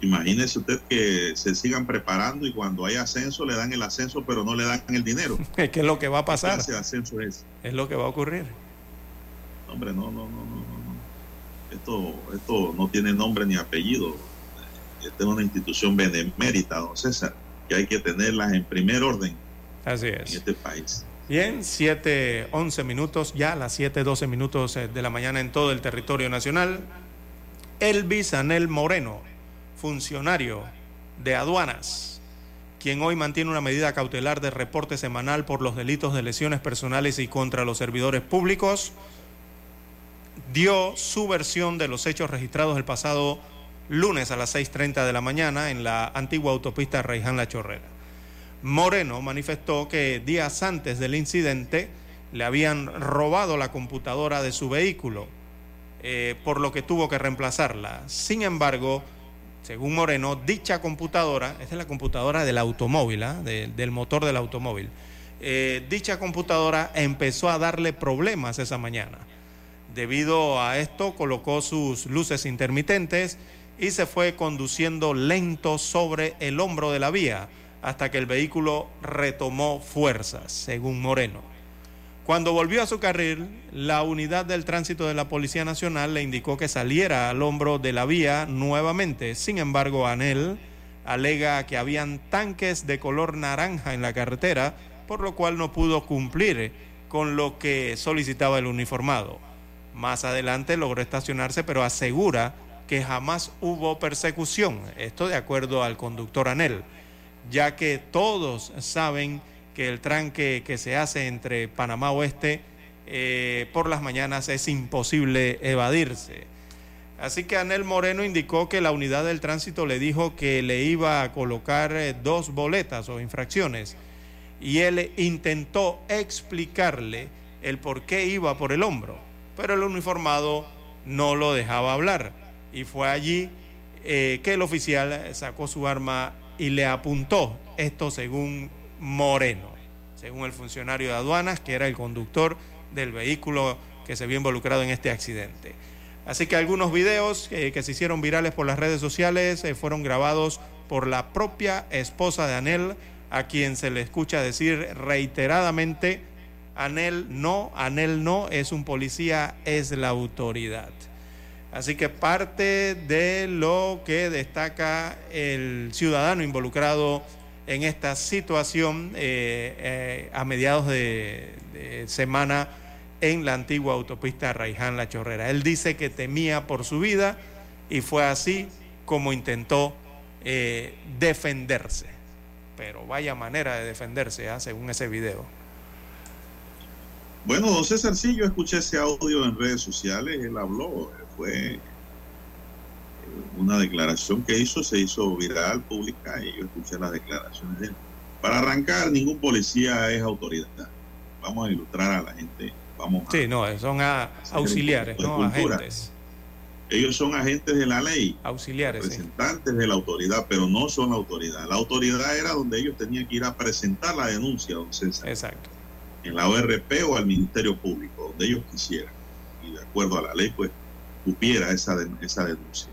Imagínese usted que se sigan preparando y cuando hay ascenso le dan el ascenso, pero no le dan el dinero. ¿Qué es lo que va a pasar? ¿Qué clase de ascenso es? Es lo que va a ocurrir. Hombre, no, no, no, no, no. no. Esto, esto no tiene nombre ni apellido. Esta es una institución benemérita, don César, que hay que tenerlas en primer orden Así en es. este país. Bien, 7, 11 minutos, ya las 7, 12 minutos eh, de la mañana en todo el territorio nacional. Elvis Anel Moreno, funcionario de aduanas, quien hoy mantiene una medida cautelar de reporte semanal por los delitos de lesiones personales y contra los servidores públicos, dio su versión de los hechos registrados el pasado lunes a las 6.30 de la mañana en la antigua autopista Reiján La Chorrera. Moreno manifestó que días antes del incidente le habían robado la computadora de su vehículo, eh, por lo que tuvo que reemplazarla. Sin embargo, según Moreno, dicha computadora, esta es la computadora del automóvil, ¿ah? De- del motor del automóvil, eh, dicha computadora empezó a darle problemas esa mañana. Debido a esto, colocó sus luces intermitentes y se fue conduciendo lento sobre el hombro de la vía hasta que el vehículo retomó fuerzas, según Moreno. Cuando volvió a su carril, la unidad del tránsito de la Policía Nacional le indicó que saliera al hombro de la vía nuevamente. Sin embargo, Anel alega que habían tanques de color naranja en la carretera, por lo cual no pudo cumplir con lo que solicitaba el uniformado. Más adelante logró estacionarse, pero asegura que jamás hubo persecución. Esto de acuerdo al conductor Anel, ya que todos saben que el tranque que se hace entre Panamá Oeste eh, por las mañanas es imposible evadirse. Así que Anel Moreno indicó que la unidad del tránsito le dijo que le iba a colocar eh, dos boletas o infracciones y él intentó explicarle el por qué iba por el hombro, pero el uniformado no lo dejaba hablar y fue allí eh, que el oficial sacó su arma y le apuntó, esto según Moreno, según el funcionario de aduanas, que era el conductor del vehículo que se vio involucrado en este accidente. Así que algunos videos eh, que se hicieron virales por las redes sociales eh, fueron grabados por la propia esposa de Anel, a quien se le escucha decir reiteradamente, Anel no, Anel no, es un policía, es la autoridad. Así que parte de lo que destaca el ciudadano involucrado en esta situación eh, eh, a mediados de, semana en la antigua autopista Raiján La Chorrera. Él dice que temía por su vida y fue así como intentó eh, defenderse. Pero vaya manera de defenderse, ¿ah? según ese video. Bueno, don César, sí, yo escuché ese audio en redes sociales, él habló, fue una declaración que hizo, se hizo viral, pública, y yo escuché las declaraciones de él. Para arrancar, ningún policía es autoridad. Vamos a ilustrar a la gente, vamos a... Sí, no, son a- auxiliares, no agentes. Ellos son agentes de la ley, Auxiliares, sí. representantes de la autoridad, pero no son la autoridad. La autoridad era donde ellos tenían que ir a presentar la denuncia, don César. Exacto. En la ORP o al Ministerio Público, donde ellos quisieran. Y de acuerdo a la ley, pues, esa, de- esa denuncia.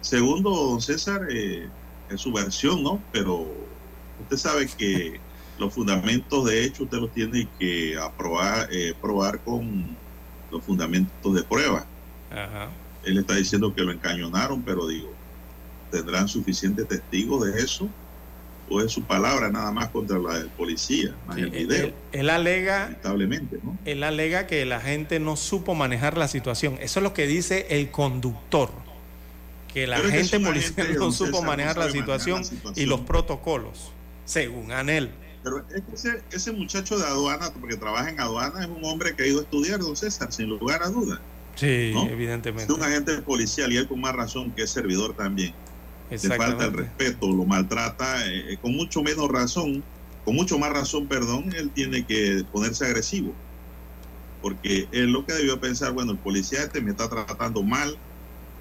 Segundo, don César, eh, es su versión, ¿no? Pero usted sabe que los fundamentos de hecho usted los tiene que aprobar, eh, probar con los fundamentos de prueba. Ajá. Él está diciendo que lo encañonaron, pero digo, ¿tendrán suficientes testigos de eso? ¿O es su palabra nada más contra la del policía, más el video? Él, él alega, Lamentablemente, ¿no? él alega que la gente no supo manejar la situación. Eso es lo que dice el conductor. Que la Pero gente policial no supo no manejar la sabe manejar la situación, y los protocolos, según Anel. Pero ese, ese muchacho de aduana, porque trabaja en aduana, es un hombre que ha ido a estudiar, don César, sin lugar a dudas. Sí, ¿no? evidentemente. Es un agente policial y él con más razón que es servidor también. Le falta el respeto, lo maltrata, eh, con mucho menos razón, con mucho más razón, perdón, él tiene que ponerse agresivo. Porque él lo que debió pensar, bueno, el policía este me está tratando mal,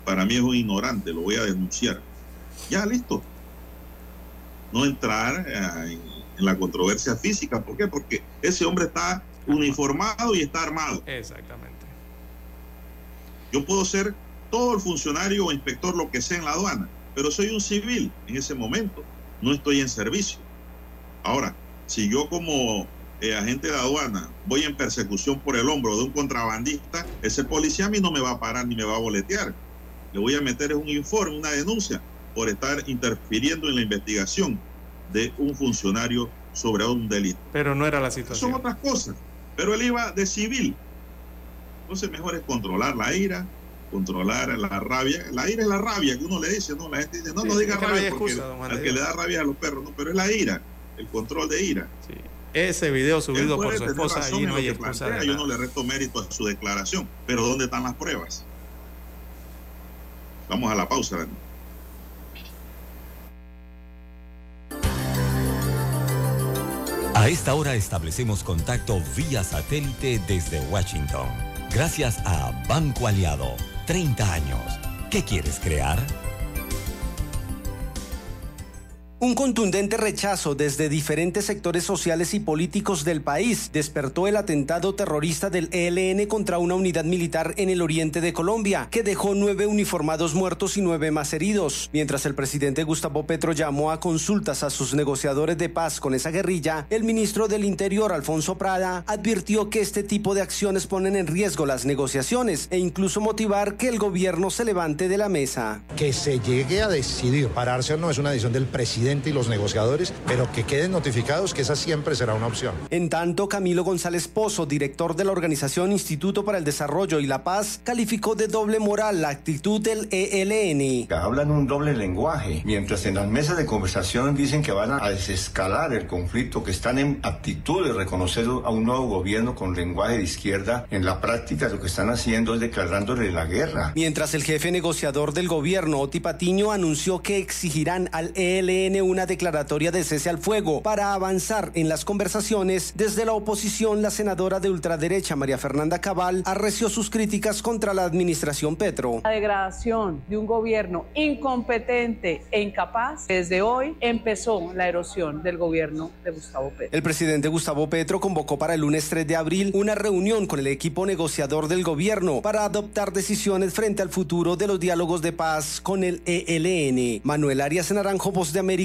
para mí es un ignorante, lo voy a denunciar. Ya, listo. No entrar eh, en, en la controversia física. ¿Por qué? Porque ese hombre está uniformado y está armado. Exactamente. Yo puedo ser todo el funcionario o inspector, lo que sea en la aduana, pero soy un civil en ese momento, no estoy en servicio. Ahora, si yo como eh, agente de aduana voy en persecución por el hombro de un contrabandista, ese policía a mí no me va a parar ni me va a boletear. Le voy a meter un informe, una denuncia por estar interfiriendo en la investigación de un funcionario sobre un delito. Pero no era la situación. Son otras cosas. Pero él iba de civil. Entonces mejor es controlar la ira, controlar la rabia. La ira es la rabia que uno le dice, no, la gente dice, no, Sí, no diga no rabia porque excusa, don Juan al que le da rabia a los perros, no, pero es la ira, el control de ira. Ese video subido por su esposa, en no hay excusa plantea, de Yo no le resto mérito a su declaración, pero ¿dónde están las pruebas? Vamos a la pausa, Dani. A esta hora establecemos contacto vía satélite desde Washington. Gracias a Banco Aliado. 30 años. ¿Qué quieres crear? Un contundente rechazo desde diferentes sectores sociales y políticos del país despertó el atentado terrorista del ELN contra una unidad militar en el oriente de Colombia, que dejó nueve uniformados muertos y nueve más heridos. Mientras el presidente Gustavo Petro llamó a consultas a sus negociadores de paz con esa guerrilla, el ministro del Interior, Alfonso Prada, advirtió que este tipo de acciones ponen en riesgo las negociaciones e incluso motivar que el gobierno se levante de la mesa. que se llegue a decidir pararse o no es una decisión del presidente y los negociadores, pero que queden notificados que esa siempre será una opción. En tanto, Camilo González Pozo, director de la organización Instituto para el Desarrollo y la Paz, calificó de doble moral la actitud del ELN. Hablan un doble lenguaje, mientras en las mesas de conversación dicen que van a desescalar el conflicto, que están en actitud de reconocer a un nuevo gobierno con lenguaje de izquierda, en la práctica lo que están haciendo es declarándole la guerra. Mientras el jefe negociador del gobierno, Oti Patiño, anunció que exigirán al ELN una declaratoria de cese al fuego para avanzar en las conversaciones, desde la oposición, la senadora de ultraderecha María Fernanda Cabal arreció sus críticas contra la administración Petro. La degradación de un gobierno incompetente e incapaz, desde hoy empezó la erosión del gobierno de Gustavo Petro. El presidente Gustavo Petro convocó para el lunes 3 de abril una reunión con el equipo negociador del gobierno para adoptar decisiones frente al futuro de los diálogos de paz con el ELN. Manuel Arias Naranjo, Voz de América,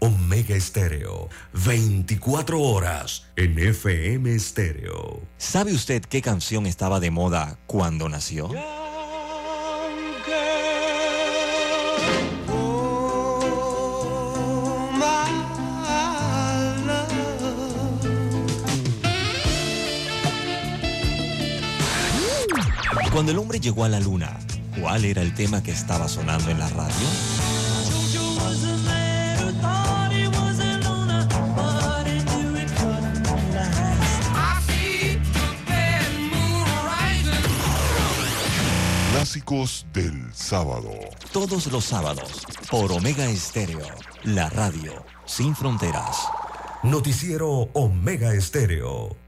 Omega Estéreo, 24 horas en FM Estéreo. ¿Sabe usted qué canción estaba de moda cuando nació? Cuando el hombre llegó a la luna, ¿cuál era el tema que estaba sonando en la radio? Clásicos del sábado. Todos los sábados, por Omega Estéreo, la radio sin fronteras. Noticiero Omega Estéreo.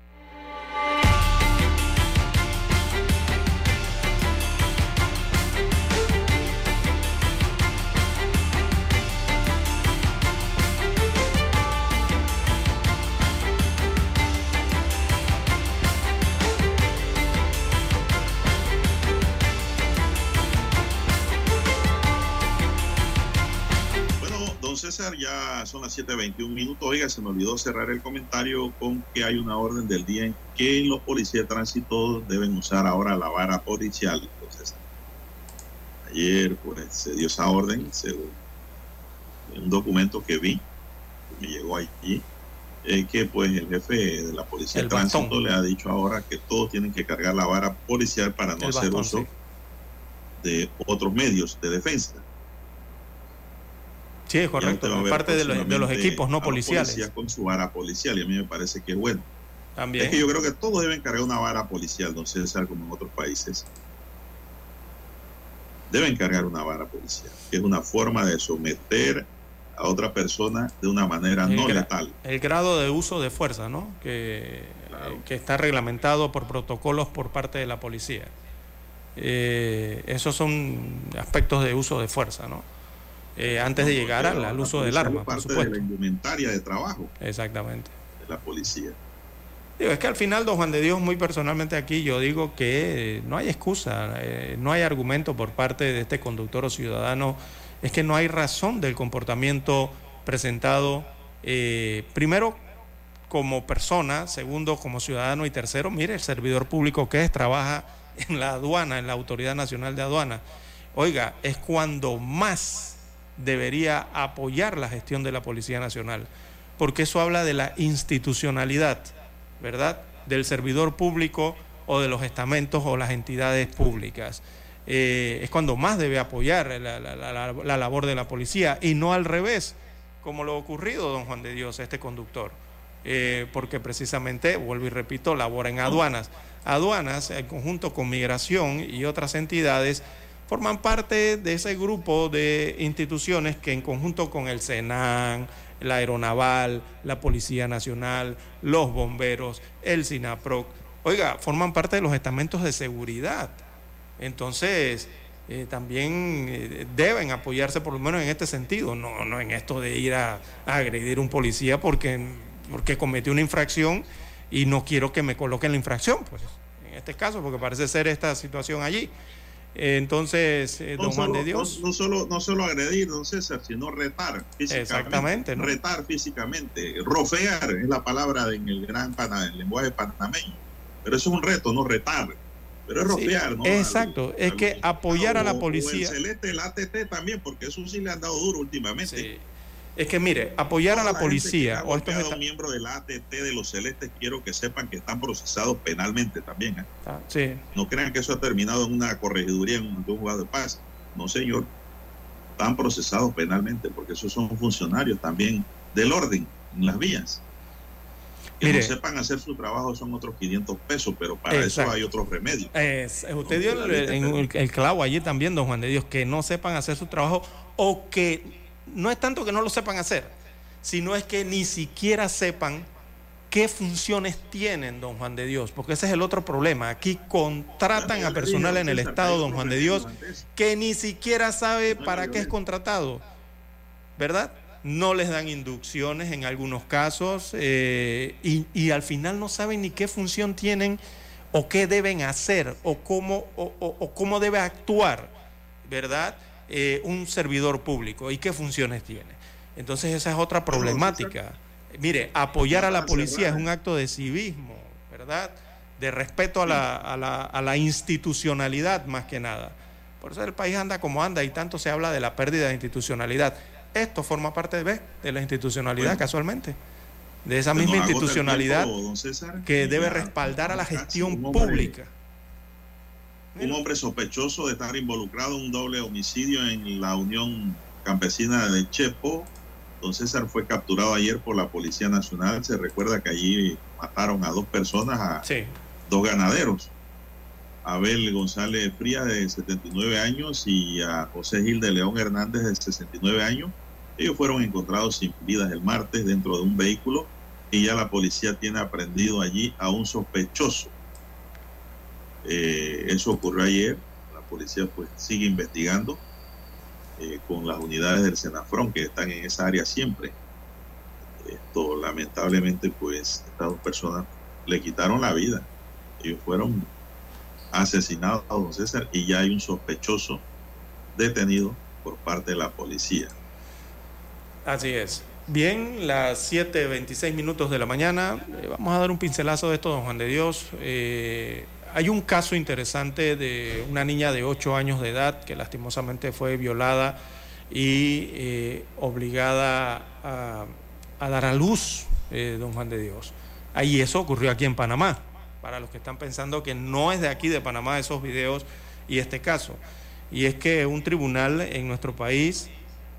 Ya son las 7.21 minutos. Oiga, se me olvidó cerrar el comentario con que hay una orden del día en que los policías de tránsito deben usar ahora la vara policial. Entonces, ayer pues se dio esa orden, según un documento que vi, que me llegó allí, eh, que pues el jefe de la policía El de tránsito bastón. le ha dicho ahora que todos tienen que cargar la vara policial para no El hacer bastón, uso sí. de otros medios de defensa. Sí, es correcto. ver parte de los, de los equipos no policiales. policías con su vara policial y a mí me parece que es bueno. También. Es que yo creo que todos deben cargar una vara policial, no César, como en otros países. Deben cargar una vara policial, que es una forma de someter a otra persona de una manera El no letal. El grado de uso de fuerza, ¿no? Que, que está reglamentado por protocolos por parte de la policía. Eh, esos son aspectos de uso de fuerza, ¿no? Eh, antes de llegar al, al uso del arma, por parte de supuesto. la indumentaria de trabajo Exactamente. de la policía. Digo, es que al final, don Juan de Dios, muy personalmente aquí, yo digo que eh, no hay excusa, eh, no hay argumento por parte de este conductor o ciudadano, es que no hay razón del comportamiento presentado, eh, primero como persona, segundo como ciudadano y tercero, mire, el servidor público que es, trabaja en la aduana, en la Autoridad Nacional de Aduana. Oiga, es cuando más debería apoyar la gestión de la Policía Nacional, porque eso habla de la institucionalidad, ¿verdad? Del servidor público o de los estamentos o las entidades públicas. Eh, es cuando más debe apoyar la, la- la- la- la labor de la policía y no al revés, como lo ha ocurrido, don Juan de Dios, este conductor. Eh, porque precisamente, vuelvo y repito, labora en aduanas. Aduanas, en conjunto con migración y otras entidades, forman parte de ese grupo de instituciones que en conjunto con el SENAN, la Aeronaval, la Policía Nacional, los bomberos, el SINAPROC, oiga, forman parte de los estamentos de seguridad. Entonces, eh, también eh, deben apoyarse por lo menos en este sentido, no, no en esto de ir a, agredir a un policía porque, porque cometió una infracción y no quiero que me coloquen la infracción, pues en este caso, porque parece ser esta situación allí. Entonces, eh, No don Juan solo, de Dios. no, no solo, no solo agredir, don César, sino retar físicamente. Exactamente, ¿no? Retar físicamente. Rofear es la palabra en el gran pana- el lenguaje panameño. Pero eso es un reto, no retar. Pero es Sí, rofear, ¿no? Exacto, es que apoyar a la o el policía. celeste, el ATT también, porque eso sí le han dado duro últimamente. Es que mire, apoyar a la gente policía o estos un miembro del ATT de los celestes, quiero que sepan que están procesados penalmente también. ¿eh? Ah, sí. No crean que eso ha terminado en una corregiduría, en un juzgado de paz. No, señor. Están procesados penalmente porque esos son funcionarios también del orden en las vías. Que Mire. no sepan hacer su trabajo son otros 500 pesos, pero para Exacto. eso hay otros remedios. Es- usted dio la el- el clavo allí también, don Juan de Dios, que no sepan hacer su trabajo o que no es tanto que no lo sepan hacer, sino es que ni siquiera sepan qué funciones tienen, don Juan de Dios, porque ese es el otro problema. Aquí contratan a personal en el Estado, don Juan de Dios, que ni siquiera sabe para qué es contratado, ¿verdad? No les dan inducciones en algunos casos eh, y, al final no saben ni qué función tienen o qué deben hacer o cómo, o- o cómo debe actuar, ¿verdad? Eh, un servidor público y qué funciones tiene. Entonces esa es otra problemática. Mire, apoyar a la policía es un acto de civismo, ¿verdad? De respeto a la, a la- a la institucionalidad más que nada. Por eso el país anda como anda y tanto se habla de la pérdida de institucionalidad. Esto forma parte de, de la institucionalidad Bueno. casualmente. De esa Se misma institucionalidad tiempo, don César, que debe respaldar a la gestión pública. Un hombre sospechoso de estar involucrado en un doble homicidio en la Unión Campesina de Chepo. Don César fue capturado ayer por la Policía Nacional. Se recuerda que allí mataron a dos personas, a Sí. dos ganaderos. Abel González Frías, de 79 años, y a José Gil de León Hernández, de 69 años. Ellos fueron encontrados sin vidas el martes dentro de un vehículo y ya la policía tiene aprendido allí a un sospechoso. Eh, eso ocurrió ayer. La policía pues sigue investigando eh, con las unidades del Senafrón que están en esa área siempre. Esto lamentablemente pues estas dos personas le quitaron la vida. Ellos fueron asesinados a don César y ya hay un sospechoso detenido por parte de la policía. Así es. Bien, las 7.26 minutos de la mañana. Eh, vamos a dar un pincelazo de esto, don Juan de Dios. Eh, hay un caso interesante de una niña de 8 años de edad que lastimosamente fue violada y eh, obligada a, dar a luz, eh, don Juan de Dios. Ahí eso ocurrió aquí en Panamá. Para los que están pensando que no es de aquí, de Panamá, esos videos y este caso. Y es que un tribunal en nuestro país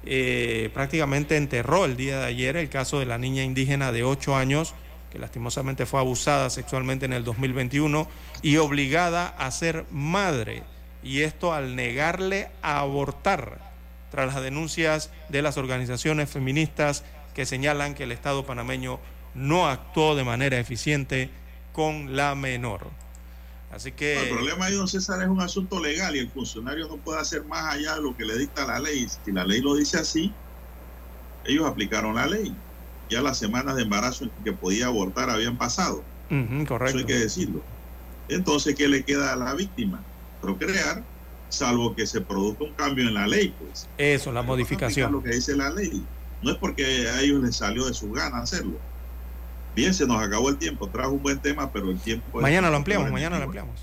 eh, prácticamente enterró el día de ayer el caso de la niña indígena de 8 años que lastimosamente fue abusada sexualmente en el 2021 y obligada a ser madre. Y esto al negarle a abortar tras las denuncias de las organizaciones feministas que señalan que el Estado panameño no actuó de manera eficiente con la menor. Así que... El problema ahí, don César, es un asunto legal y el funcionario no puede hacer más allá de lo que le dicta la ley. Si la ley lo dice así, ellos aplicaron la ley. Ya las semanas de embarazo en que podía abortar habían pasado. Correcto. Eso hay que decirlo. Entonces, ¿qué le queda a la víctima? Procrear, salvo que se produzca un cambio en la ley, pues. Eso, la Aplicar modificación. lo que dice la ley. No es porque a ellos les salió de sus ganas hacerlo. Bien, se nos acabó el tiempo. Trajo un buen tema, pero el tiempo. Mañana lo ampliamos, mañana lo ampliamos.